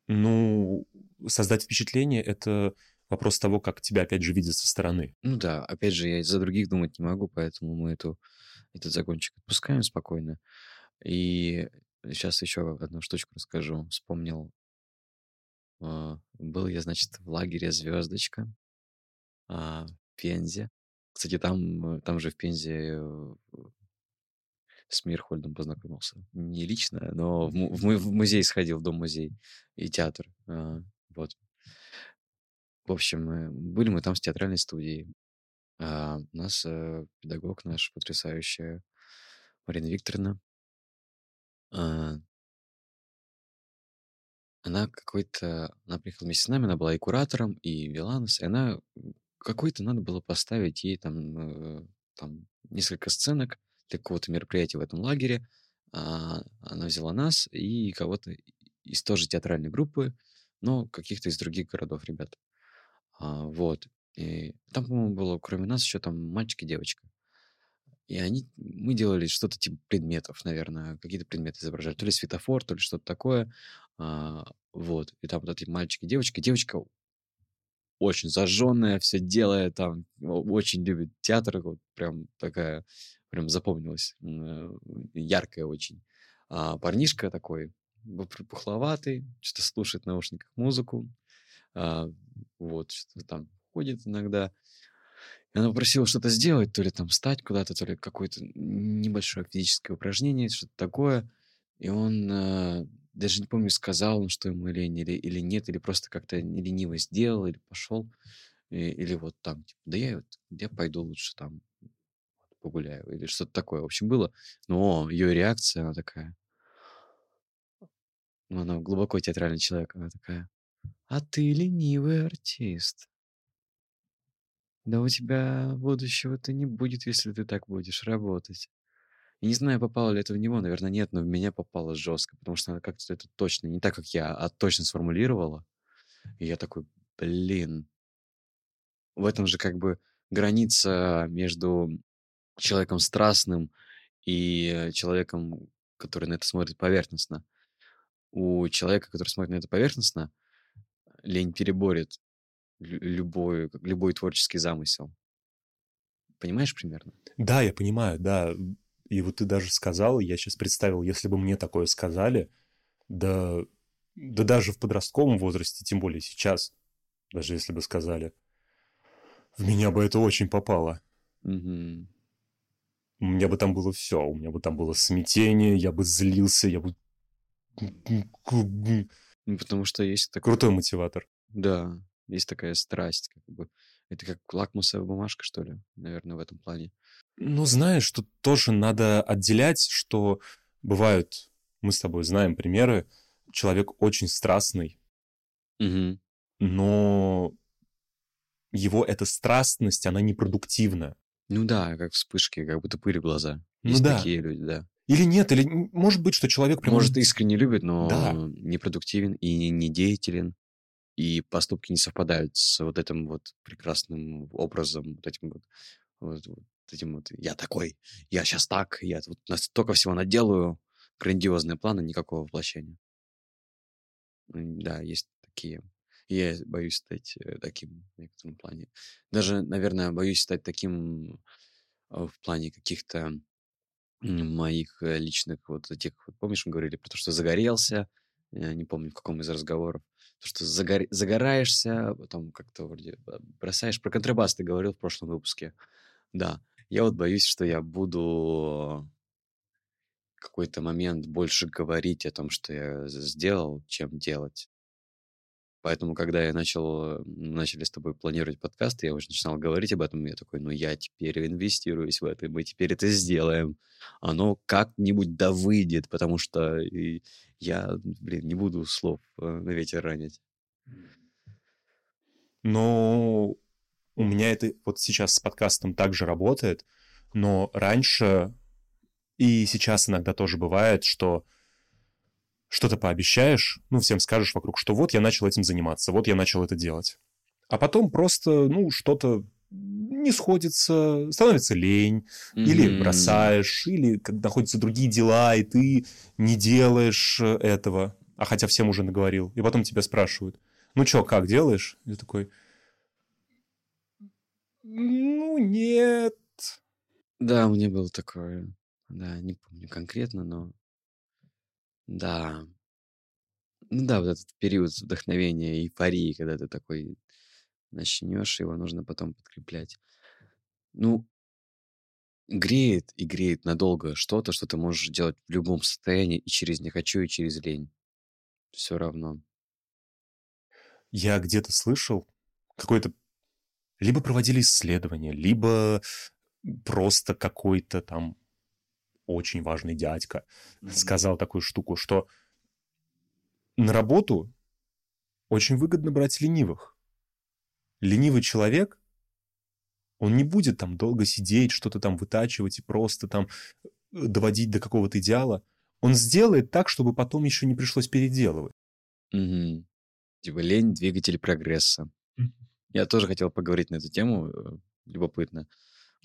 Ну, создать впечатление — это вопрос того, как тебя, опять же, видят со стороны. Ну да, опять же, я за других думать не могу, поэтому мы эту, этот закончик отпускаем спокойно. И сейчас еще одну штучку расскажу. Вспомнил а, был я, значит, в лагере «Звездочка» а, в Пензе. Кстати, там, э, там же в Пензе э, с Мирхольдом познакомился. Не лично, но в, в, в музей сходил, в дом-музей и театр. А, вот. В общем, были мы там с театральной студией. А, у нас а, педагог наш потрясающая Марина Викторовна. А, она какой-то... Она приехала вместе с нами, она была и куратором, и вела нас, и она... Какой-то надо было поставить ей там, э, там несколько сценок для какого-то мероприятия в этом лагере. А, она взяла нас и кого-то из тоже театральной группы, но каких-то из других городов ребят. Вот. И там, по-моему, было кроме нас еще там мальчик и девочка. И они, мы делали что-то типа предметов, наверное, какие-то предметы изображали. То ли светофор, то ли что-то такое. А, вот. И там вот эти мальчики девочка. Девочка очень зажженная, все делает там, очень любит театр, вот прям такая, прям запомнилась, э, яркая очень. А парнишка такой, пухловатый, что-то слушает в наушниках музыку, а, вот, что-то там ходит иногда. И она попросила что-то сделать, то ли там встать куда-то, то ли какое-то небольшое физическое упражнение, что-то такое. И он, э, даже не помню, сказал он, что ему лень или, или нет, или просто как-то лениво сделал, или пошел, и, или вот там, типа, да я, вот, я пойду лучше там погуляю, или что-то такое. В общем, было. Но ее реакция, она такая, ну, она глубоко театральный человек, она такая, а ты ленивый артист. Да у тебя будущего-то не будет, если ты так будешь работать. И не знаю, попало ли это в него, наверное, нет, но в меня попало жестко, потому что она как-то это точно, не так, как я, а точно сформулировала. И я такой, блин. В этом же как бы граница между человеком страстным и человеком, который на это смотрит поверхностно. У человека, который смотрит на это поверхностно, лень переборет любой, любой творческий замысел. Понимаешь примерно? Да, я понимаю, да. И вот ты даже сказал, я сейчас представил, если бы мне такое сказали, да, да даже в подростковом возрасте, тем более сейчас, даже если бы сказали, в меня бы это очень попало. Угу. у меня бы там было все. У меня бы там было смятение, я бы злился, я бы... Ну, потому что есть такой... Крутой мотиватор. Да, есть такая страсть, как бы. Это как лакмусовая бумажка, что ли, наверное, в этом плане. Ну, знаешь, тут тоже надо отделять, что бывают, мы с тобой знаем примеры, человек очень страстный, Угу. но его эта страстность, она непродуктивна. Ну да, как вспышки, как будто пыль в глаза. Ну Есть да. такие люди, да. Или нет, или может быть, что человек прям... Может, искренне любит, но Да. непродуктивен и не деятелен, и поступки не совпадают с вот этим вот прекрасным образом, вот этим вот, вот, вот этим вот «я такой, я сейчас так, я вот настолько всего наделаю», грандиозные планы, никакого воплощения. Да, есть такие. Я боюсь стать э, таким в некотором плане. Даже, наверное, боюсь стать таким э, в плане каких-то моих э, личных вот этих, вот помнишь, мы говорили про то, что загорелся, э, не помню в каком из разговоров, то, что загор- загораешься, потом как-то вроде бросаешь. Про контрабас ты говорил в прошлом выпуске. Да, я вот боюсь, что я буду какой-то момент больше говорить о том, что я сделал, чем делать. Поэтому, когда я начал, начали с тобой планировать подкасты, я уже начинал говорить об этом, я такой, ну, я теперь инвестируюсь в это, мы теперь это сделаем. Оно как-нибудь да выйдет, потому что я, блин, не буду слов э, на ветер ранить. Но у меня это вот сейчас с подкастом также работает, но раньше и сейчас иногда тоже бывает, что что-то пообещаешь, ну, всем скажешь вокруг, что вот я начал этим заниматься, вот я начал это делать. А потом просто, ну, что-то не сходится, становится лень, или Мгм. бросаешь, или как находятся другие дела, и ты не делаешь э, этого, а хотя всем уже наговорил. И потом тебя спрашивают, ну чё, как делаешь? И ты такой, ну нет. Да, у меня было такое, да, не помню конкретно, но да. Ну да, вот этот период вдохновения, эйфории, когда ты такой начнешь, его нужно потом подкреплять. Ну, греет и греет надолго что-то, что ты можешь делать в любом состоянии, и через «не хочу», и через лень. Все равно. Я где-то слышал какой-то... Либо проводили исследования, либо просто какой-то там очень важный дядька сказал такую штуку, что на работу очень выгодно брать ленивых. Ленивый человек, он не будет там долго сидеть, что-то там вытачивать и просто там э, доводить до какого-то идеала. Он сделает так, чтобы потом еще не пришлось переделывать. Мгм. Типа лень– двигатель прогресса. Я тоже хотел поговорить на эту тему, э, любопытно.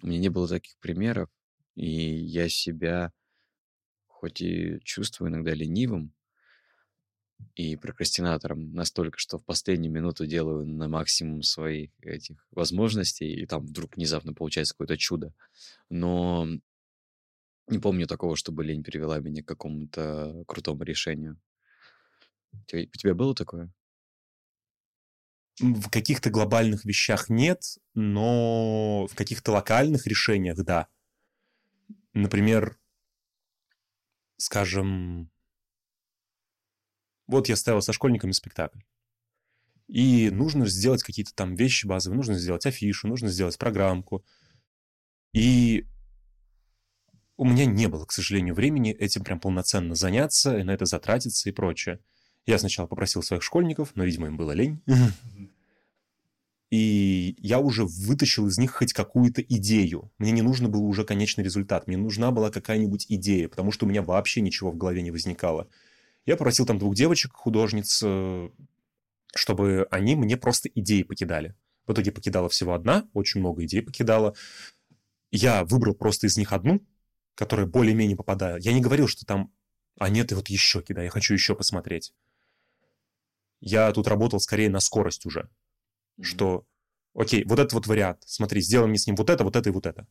У меня не было таких примеров, и я себя хоть и чувствую иногда ленивым и прокрастинатором настолько, что в последнюю минуту делаю на максимум своих этих возможностей, и там вдруг внезапно получается какое-то чудо. Но не помню такого, чтобы лень привела меня к какому-то крутому решению. У тебя, было такое? В каких-то глобальных вещах нет, но в каких-то локальных решениях да. Например, скажем, вот я ставил со школьниками спектакль. И нужно сделать какие-то там вещи базовые, нужно сделать афишу, нужно сделать программку. И у меня не было, к сожалению, времени этим прям полноценно заняться, и на это затратиться и прочее. Я сначала попросил своих школьников, но, видимо, им было лень. И я уже вытащил из них хоть какую-то идею. Мне не нужно было уже конечный результат. Мне нужна была какая-нибудь идея, потому что у меня вообще ничего в голове не возникало. Я попросил там двух девочек, художниц, э, чтобы они мне просто идеи покидали. В итоге покидала всего одна, очень много идей покидала. Я выбрал просто из них одну, которая более-менее попадает. Я не говорил, что там, а нет, и вот еще кидай, я хочу еще посмотреть. Я тут работал скорее на скорость уже что, окей, вот этот вот вариант, смотри, сделай мне с ним вот это, вот это и вот это.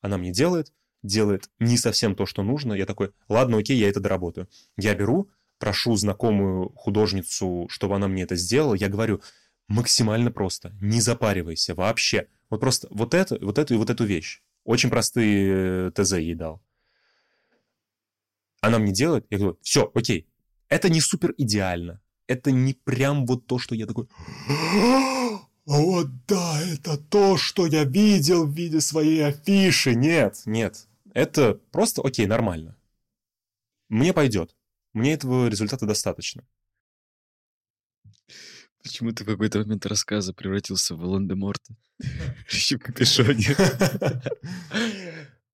Она мне делает, делает не совсем то, что нужно. Я такой, ладно, окей, я это доработаю. Я беру, прошу знакомую художницу, чтобы она мне это сделала. Я говорю, максимально просто, не запаривайся вообще. Вот просто вот это, вот эту и вот эту вещь. Очень простые э, ТЗ ей дал. Она мне делает, я говорю, все, окей, это не супер идеально. Это не прям вот то, что я такой... Вот да, это то, что я видел в виде своей афиши. Нет, нет. Это просто окей, нормально. Мне пойдет. Мне этого результата достаточно. Почему ты в какой-то момент рассказа превратился в Волан-де-Морта? [LAUGHS] В капюшоне.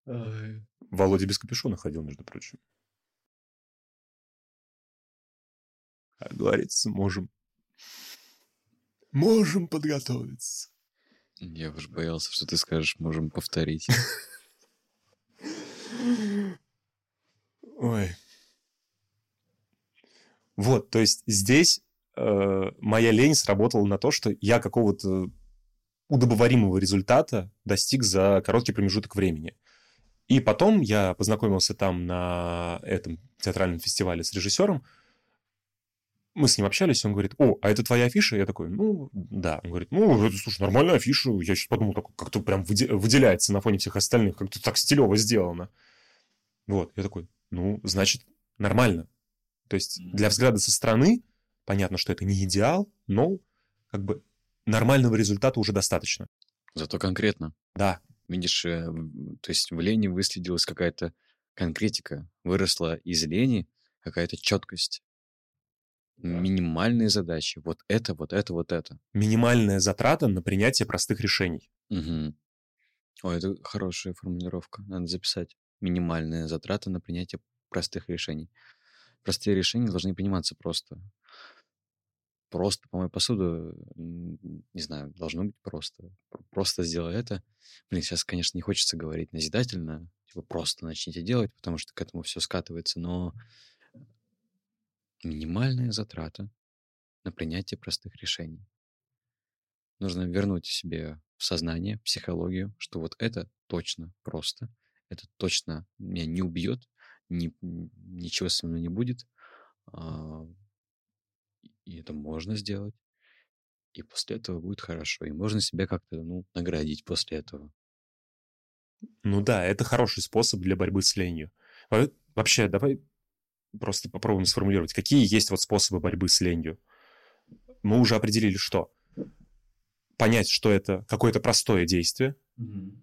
[LAUGHS] Володя без капюшона ходил, между прочим. Как говорится, можем... Можем подготовиться. Я уж боялся, что ты скажешь, можем повторить. Ой. Вот, то есть здесь э, моя лень сработала на то, что я какого-то удобоваримого результата достиг за короткий промежуток времени. И потом я познакомился там на этом театральном фестивале с режиссером. Мы с ним общались, он говорит, о, а это твоя афиша? Я такой, ну, да. Он говорит, ну, это, слушай, нормальная афиша. Я сейчас подумал, как-то прям выделяется на фоне всех остальных, как-то так стилево сделано. Вот, я такой, ну, значит, нормально. То есть для взгляда со стороны понятно, что это не идеал, но как бы нормального результата уже достаточно. Зато конкретно. Да. Видишь, э, то есть в лени выследилась какая-то конкретика, выросла из лени какая-то четкость. Минимальные задачи. Вот это, вот это, вот это. Минимальная затрата на принятие простых решений. Угу. Ой, это хорошая формулировка. Надо записать. Минимальная затрата на принятие простых решений. Простые решения должны приниматься просто. Просто помой посуду, не знаю, должно быть просто. Просто сделай это. Блин, сейчас, конечно, не хочется говорить назидательно, типа просто начните делать, потому что к этому все скатывается, но минимальная затрата на принятие простых решений. Нужно вернуть себе в сознание, в психологию, что вот это точно просто, это точно меня не убьет, ни, ничего со мной не будет. А, и это можно сделать. И после этого будет хорошо. И можно себя как-то, ну, наградить после этого. Ну да, это хороший способ для борьбы с ленью. Вообще, давай просто попробуем сформулировать, какие есть вот способы борьбы с ленью. Мы уже определили, что понять, что это какое-то простое действие, mm-hmm.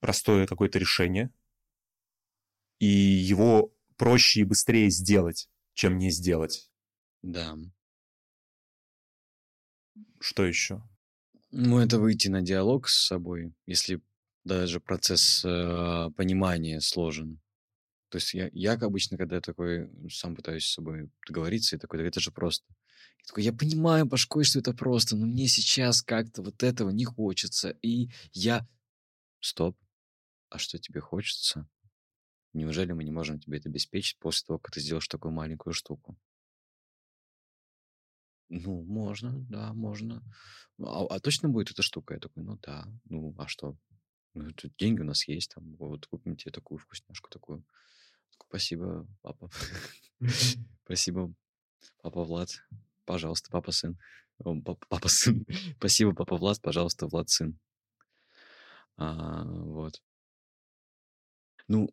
простое какое-то решение, и его проще и быстрее сделать, чем не сделать. Да. Что еще? Ну, это выйти на диалог с собой, если даже процесс э, понимания сложен. То есть я, я обычно, когда такой сам пытаюсь с собой договориться, и такой, это же просто. Я такой, я понимаю башкой, что это просто, но мне сейчас как-то вот этого не хочется. И я... Стоп. А что тебе хочется? Неужели мы не можем тебе это обеспечить после того, как ты сделаешь такую маленькую штуку? Ну, можно, да, можно. А, а точно будет эта штука? Я такой, ну да. Ну, а что? Ну, тут деньги у нас есть, там, вот купим тебе такую вкусняшку, такую. Спасибо, папа. [LAUGHS] Спасибо, папа Влад. Пожалуйста, папа сын. [LAUGHS] Папа сын. Спасибо, папа Влад, пожалуйста, Влад сын. А, вот. Ну,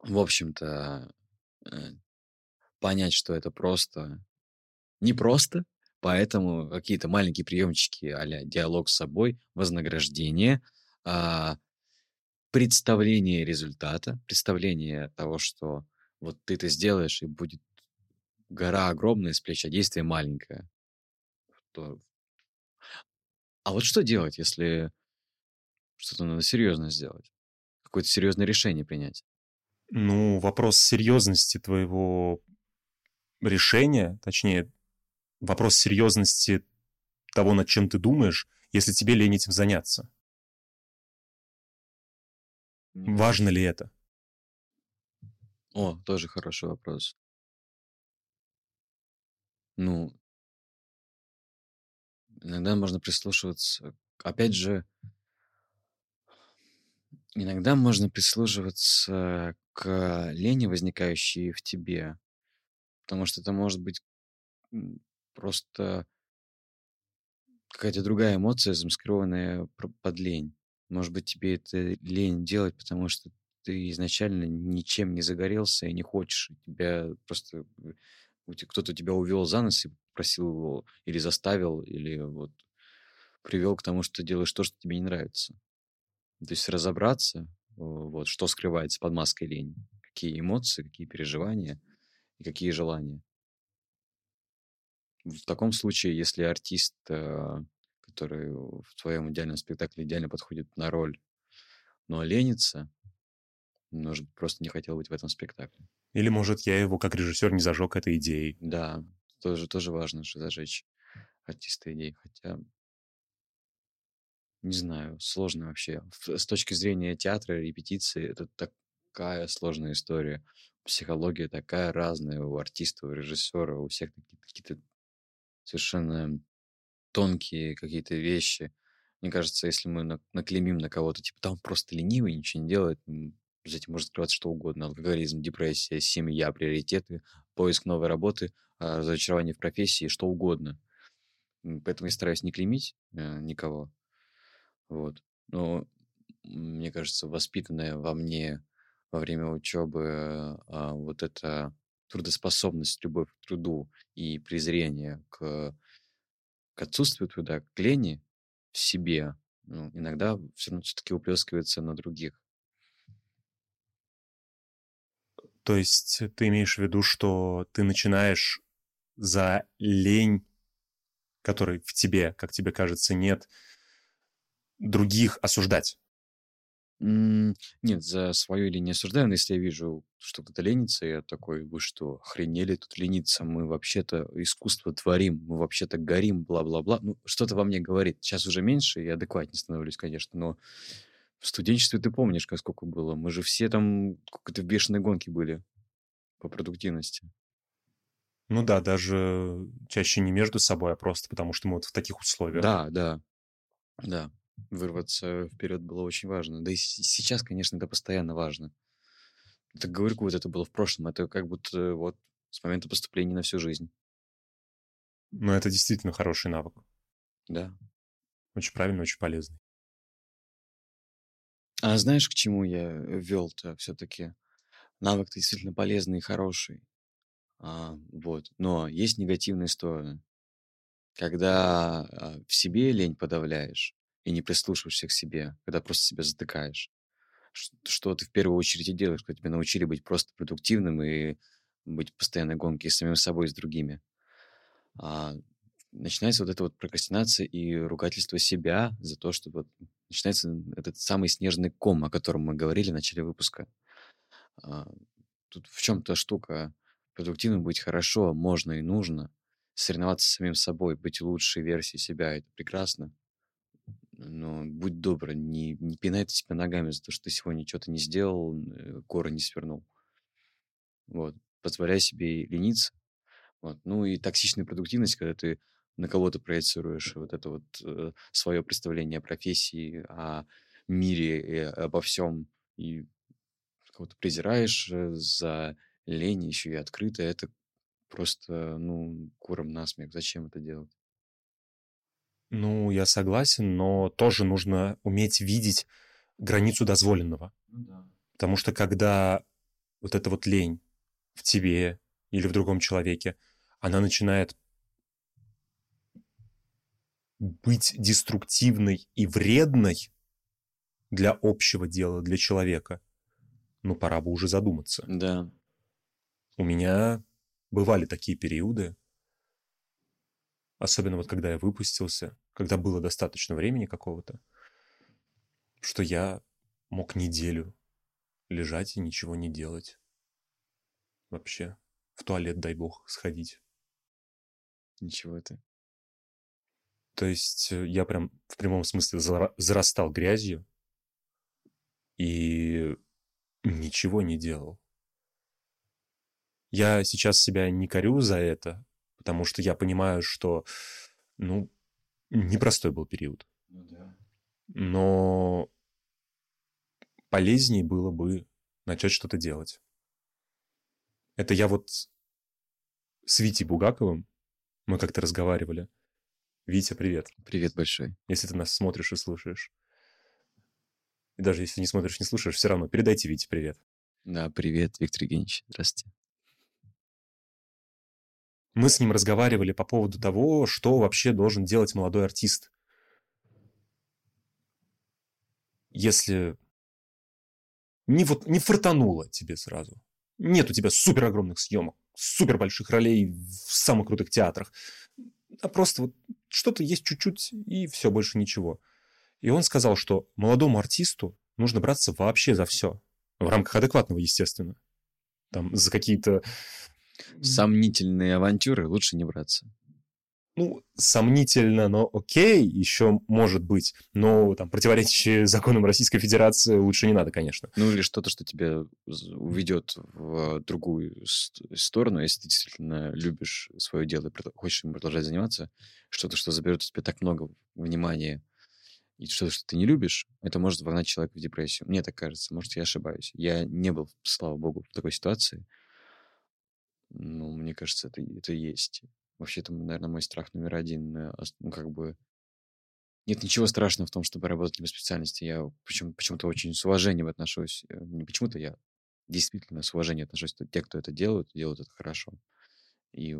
в общем-то, э, понять, что это просто непросто, поэтому какие-то маленькие приемчики а диалог с собой, вознаграждение, а, представление результата, представление того, что вот ты это сделаешь, и будет гора огромная с плеч, а действие маленькое. То... А вот что делать, если что-то надо серьезно сделать? Какое-то серьезное решение принять? Ну, вопрос серьезности твоего решения, точнее, вопрос серьезности того, над чем ты думаешь, если тебе лень этим заняться. Важно ли это? О, тоже хороший вопрос. Ну, иногда можно прислушиваться. Опять же, иногда можно прислушиваться к лени, возникающей в тебе, потому что это может быть просто какая-то другая эмоция, замаскированная под лень. Может быть, тебе это лень делать, потому что ты изначально ничем не загорелся и не хочешь. Тебя просто э, кто-то тебя увел за нос и просил его или заставил, или вот привел к тому, что ты делаешь то, что тебе не нравится. То есть разобраться, вот, что скрывается под маской лени, какие эмоции, какие переживания и какие желания. В таком случае, если артист, э, который в твоем идеальном спектакле идеально подходит на роль, но ленится, может, просто не хотел быть в этом спектакле. Или, может, я его как режиссер не зажег этой идеей. Да, тоже, тоже важно, что зажечь артиста идей. Хотя, не знаю, сложно вообще. С точки зрения театра, репетиции, это такая сложная история. Психология такая разная у артиста, у режиссера, у всех какие-то совершенно тонкие какие-то вещи. Мне кажется, если мы наклеймим на кого-то, типа, там просто ленивый, ничего не делает, за этим может скрываться что угодно. Алкоголизм, депрессия, семья, приоритеты, поиск новой работы, а, разочарование в профессии, что угодно. Поэтому я стараюсь не клеймить э, никого. Вот. Но мне кажется, воспитанная во мне во время учебы а, вот эта трудоспособность, любовь к труду и презрение к, к отсутствию труда, к лени в себе, ну, иногда все равно все-таки уплескивается на других. То есть ты имеешь в виду, что ты начинаешь за лень, которой в тебе, как тебе кажется, нет, других осуждать? Нет, за свою или не осуждаю, но если я вижу, что кто-то ленится, я такой, вы что, охренели тут лениться? Мы вообще-то искусство творим, мы вообще-то горим, бла-бла-бла. Ну, что-то во мне говорит. Сейчас уже меньше, я адекватнее становлюсь, конечно, но в студенчестве ты помнишь, как сколько было. Мы же все там как-то в бешеной гонке были по продуктивности. Ну да, даже чаще не между собой, а просто потому что мы вот в таких условиях. Да, да, да вырваться вперед было очень важно. Да и сейчас, конечно, это постоянно важно. Это говорю, вот это было в прошлом. Это как будто вот с момента поступления на всю жизнь. Но это действительно хороший навык. Да. Очень правильно, очень полезный. А знаешь, к чему я вел-то все-таки? Навык действительно полезный и хороший. А, вот. Но есть негативные стороны. Когда а, в себе лень подавляешь, и не прислушиваешься к себе, когда просто себя затыкаешь. Что ты в первую очередь и делаешь, когда тебя научили быть просто продуктивным и быть в постоянной гонке с самим собой, и с другими. А начинается вот эта вот прокрастинация и ругательство себя за то, что вот начинается этот самый снежный ком, о котором мы говорили в начале выпуска. А, тут в чем-то штука. Продуктивным быть хорошо, можно и нужно. Соревноваться с самим собой, быть лучшей версией себя — это прекрасно но будь добр, не, не пинай ты себя ногами за то, что ты сегодня что-то не сделал, э, горы не свернул. Вот. Позволяй себе лениться. Вот. Ну и токсичная продуктивность, когда ты на кого-то проецируешь вот это вот э, свое представление о профессии, о мире и обо всем, и кого-то презираешь э, за лень еще и открыто, это просто, ну, куром насмех. Зачем это делать? Ну, я согласен, но тоже нужно уметь видеть границу дозволенного. Ну да. Потому что когда вот эта вот лень в тебе или в другом человеке, она начинает быть деструктивной и вредной для общего дела, для человека, ну, пора бы уже задуматься. Да. У меня бывали такие периоды, Особенно вот когда я выпустился, когда было достаточно времени какого-то, что я мог неделю лежать и ничего не делать. Вообще. В туалет, дай бог, сходить. Ничего ты. То есть э, я прям в прямом смысле зарастал грязью и ничего не делал. Я сейчас себя не корю за это, потому что я понимаю, что, ну, непростой был период. Ну, да. Но полезнее было бы начать что-то делать. Это я вот с Витей Бугаковым, мы как-то разговаривали. Витя, привет. Привет большой. Если ты нас смотришь и слушаешь. И даже если не смотришь, не слушаешь, все равно передайте Вите привет. Да, привет, Виктор Евгеньевич. Здравствуйте. Мы с ним разговаривали по поводу того, что вообще должен делать молодой артист. Если не, вот, не фартануло тебе сразу, нет у тебя супер огромных съемок, супер больших ролей в самых крутых театрах, а просто вот что-то есть чуть-чуть и все, больше ничего. И он сказал, что молодому артисту нужно браться вообще за все. В рамках адекватного, естественно. Там за какие-то Сомнительные авантюры лучше не браться. ну, сомнительно, но окей, еще может быть. Но там противоречащие [LAUGHS] законам Российской Федерации лучше не надо, конечно. Ну или что-то, что тебя уведет в другую с- сторону, если ты действительно любишь свое дело и хочешь им продолжать заниматься, что-то, что заберет у тебя так много внимания, и что-то, что ты не любишь, это может вогнать человека в депрессию. Мне так кажется, может, я ошибаюсь. Я не был, слава богу, в такой ситуации. Ну, мне кажется, это, это есть. Вообще, это, наверное, мой страх номер один. э, Ну, как бы нет ничего страшного в том, чтобы работать не по специальности. Я почему, почему-то очень с уважением отношусь. э, Не почему-то я действительно с уважением отношусь. Те, кто это делают, делают это хорошо. И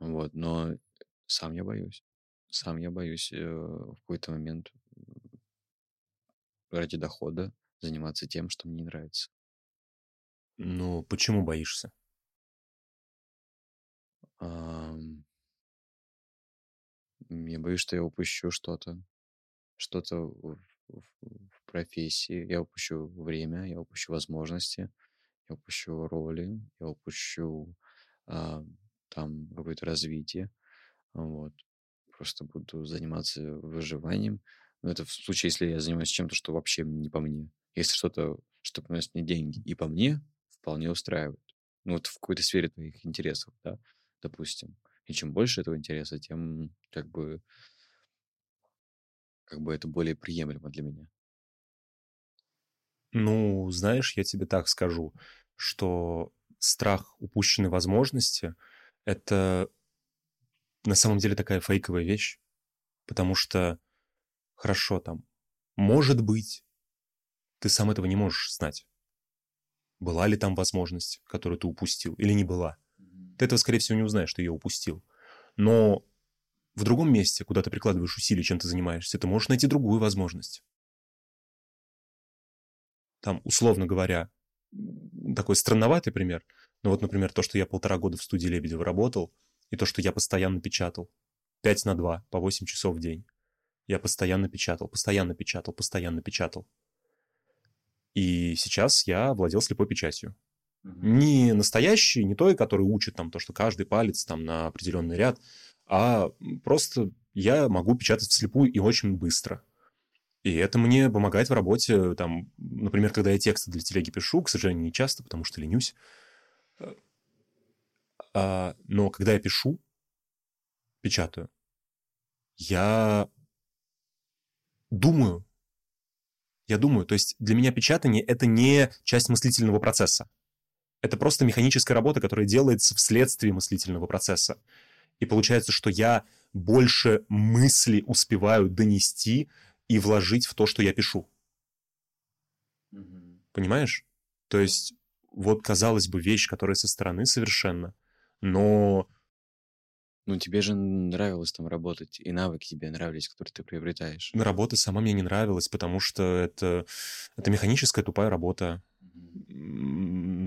вот, но сам я боюсь. Сам я боюсь э, в какой-то момент ради дохода заниматься тем, что мне не нравится. Ну, почему боишься? Ам, Я боюсь, что я упущу что-то, что-то в, в- в профессии. Я упущу время, я упущу возможности, я упущу роли, я упущу а, там какое-то развитие. Вот. Просто буду заниматься выживанием. Но это в случае, если я занимаюсь чем-то, что вообще не по мне. Если что-то, что приносит мне деньги и по мне, вполне устраивает. Ну вот в какой-то сфере твоих интересов, да, допустим. И чем больше этого интереса, тем как бы, как бы это более приемлемо для меня. Ну, знаешь, я тебе так скажу, что страх упущенной возможности — это на самом деле такая фейковая вещь, потому что, хорошо, там, может быть, ты сам этого не можешь знать. Была ли там возможность, которую ты упустил, или не была. Ты этого, скорее всего, не узнаешь, что ее упустил. Но в другом месте, куда ты прикладываешь усилия, чем ты занимаешься, ты можешь найти другую возможность. Там, условно говоря, такой странноватый пример, но вот, например, то, что я полтора года в студии Лебедева работал, и то, что я постоянно печатал. 5 на 2, по 8 часов в день. Я постоянно печатал, постоянно печатал, постоянно печатал. И сейчас я владел слепой печатью. Не настоящий, не той, который учит там то, что каждый палец там на определенный ряд, а просто я могу печатать вслепую и очень быстро. И это мне помогает в работе, там, например, когда я тексты для телеги пишу, к сожалению, не часто, потому что ленюсь. А, но когда я пишу, печатаю, я думаю. Я думаю, то есть для меня печатание — это не часть мыслительного процесса. Это просто механическая работа, которая делается вследствие мыслительного процесса. И получается, что я больше мысли успеваю донести и вложить в то, что я пишу. Понимаешь? То есть вот, казалось бы, вещь, которая со стороны совершенно, но Ну, тебе же нравилось там работать, и навыки тебе нравились, которые ты приобретаешь. работа сама мне не нравилась, потому что это, это механическая тупая работа.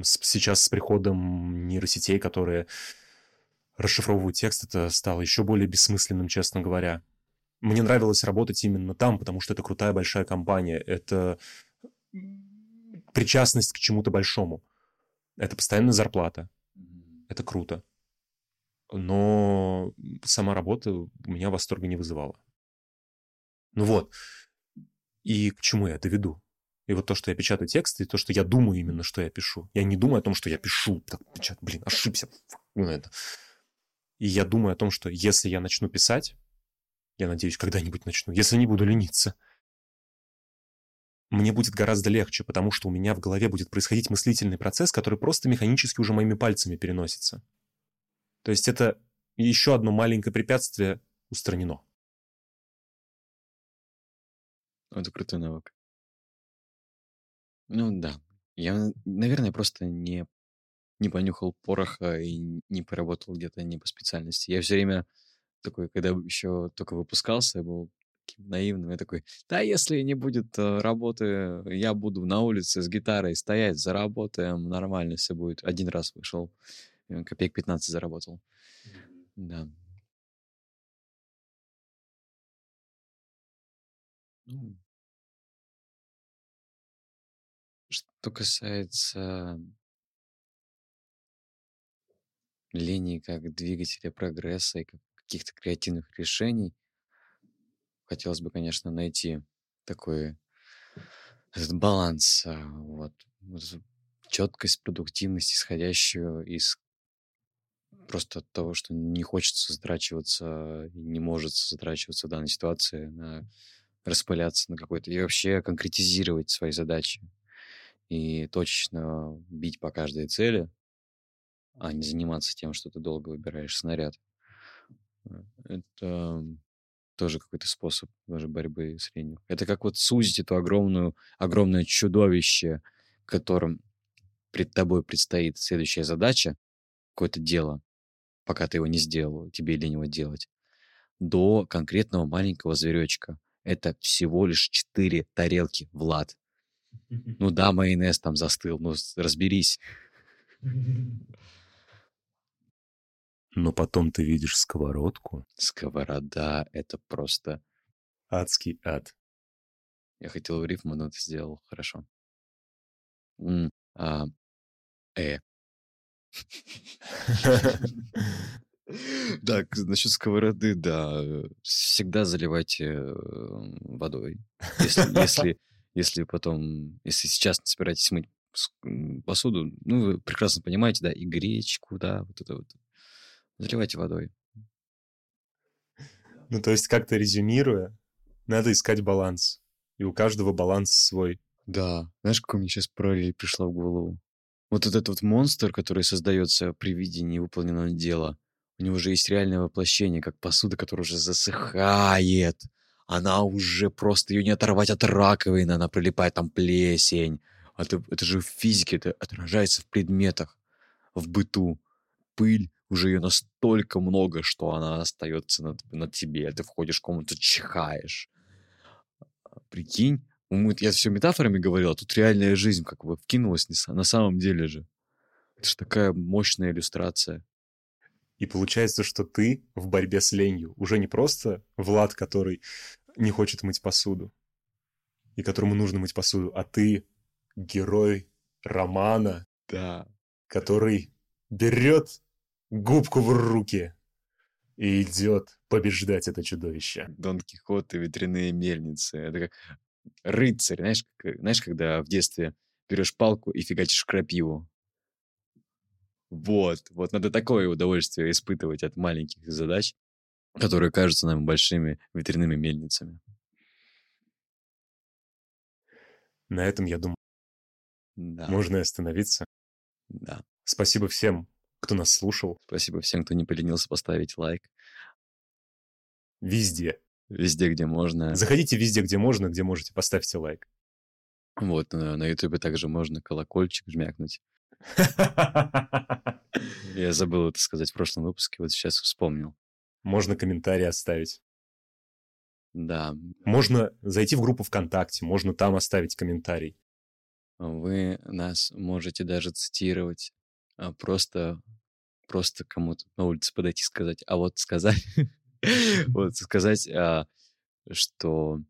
Сейчас с приходом нейросетей, которые расшифровывают текст, это стало еще более бессмысленным, честно говоря. Мне нравилось работать именно там, потому что это крутая большая компания, это причастность к чему-то большому, это постоянная зарплата, это круто. Но сама работа у меня восторга не вызывала. Ну вот. И к чему я это веду? И вот то, что я печатаю тексты, и то, что я думаю именно, что я пишу. Я не думаю о том, что я пишу. Так, печат- блин, ошибся. Ну это. И я думаю о том, что если я начну писать, я надеюсь, когда-нибудь начну, если не буду лениться, мне будет гораздо легче, потому что у меня в голове будет происходить мыслительный процесс, который просто механически уже моими пальцами переносится. То есть это еще одно маленькое препятствие устранено. Это крутой навык. Ну да. Я, наверное, просто не, не понюхал пороха и не поработал где-то не по специальности. Я все время такой, когда еще только выпускался, я был таким наивным. Я такой, да, если не будет э, работы, я буду на улице с гитарой стоять, заработаем, нормально все будет. Один раз вышел, копеек 15 заработал. Да. Ну, что касается лени как двигателя прогресса и как каких-то креативных решений, хотелось бы, конечно, найти такой этот баланс, а, вот, четкость, продуктивность, исходящую из просто от того, что не хочется затрачиваться, не может затрачиваться в данной ситуации, на распыляться на какой-то, и вообще конкретизировать свои задачи и точечно бить по каждой цели, а не заниматься тем, что ты долго выбираешь снаряд. Э, это тоже какой-то способ даже борьбы с ленью. Это как вот сузить эту огромную, огромное чудовище, которым пред тобой предстоит следующая задача, какое-то дело, пока ты его не сделал, тебе лень его делать, до конкретного маленького зверечка. Это всего лишь четыре тарелки, Влад. [LAUGHS] Ну да, майонез там застыл, ну разберись. Но потом ты видишь сковородку. Сковорода — это просто... Адский ад. Я хотел в рифму, но ты сделал хорошо. М, а, э. [LAUGHS] Так, насчет сковороды, да, всегда заливайте э, водой. Если, если, [LAUGHS] если потом, если сейчас собираетесь мыть посуду, ну, вы прекрасно понимаете, да, и гречку, да, вот это вот Заливайте водой. Ну, то есть, как-то резюмируя, надо искать баланс. И у каждого баланс свой. Да. Знаешь, какой мне сейчас параллель пришла в голову? Вот этот вот монстр, который создается при виде невыполненного дела, у него же есть реальное воплощение, как посуда, которая уже засыхает. Она уже просто ее не оторвать от раковины, она прилипает, там плесень. Это, это же в физике, это отражается в предметах, в быту. Пыль, уже ее настолько много, что она остается на, на тебе. Ты входишь в комнату, чихаешь. Прикинь, я все метафорами говорил, а тут реальная жизнь как бы вкинулась на самом деле же. Это же такая мощная иллюстрация. И получается, что ты в борьбе с ленью уже не просто Влад, который не хочет мыть посуду, и которому нужно мыть посуду, а ты герой романа, да. который берет губку в руки и идет побеждать это чудовище. Дон Кихот и ветряные мельницы. Это как рыцарь, знаешь, как, знаешь, когда в детстве берешь палку и фигачишь крапиву. Вот, вот надо такое удовольствие испытывать от маленьких задач, которые кажутся нам большими ветряными мельницами. На этом, я думаю, да. можно остановиться. Да. Спасибо всем, кто нас слушал. Спасибо всем, кто не поленился поставить лайк. Везде. Везде, где можно. Заходите везде, где можно, где можете, поставьте лайк. Вот, на Ютубе также можно колокольчик жмякнуть. [LAUGHS] Я забыл это сказать в прошлом выпуске, вот сейчас вспомнил. Можно комментарий оставить. Да. Можно зайти в группу ВКонтакте, можно там оставить комментарий. Вы нас можете даже цитировать а, просто, просто кому-то на улице подойти и сказать, а вот сказать, [LAUGHS] [LAUGHS] вот сказать, а, что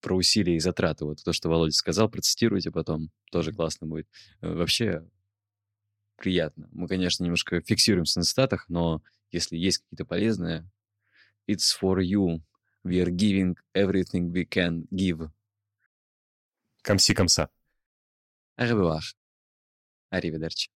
про усилия и затраты. Вот то, что Володя сказал, процитируйте потом, тоже классно будет. Э, вообще приятно. Мы, конечно, немножко фиксируемся на статах, но если есть какие-то полезные, it's for you. We are giving everything we can give. Au revoir. Arrivederci.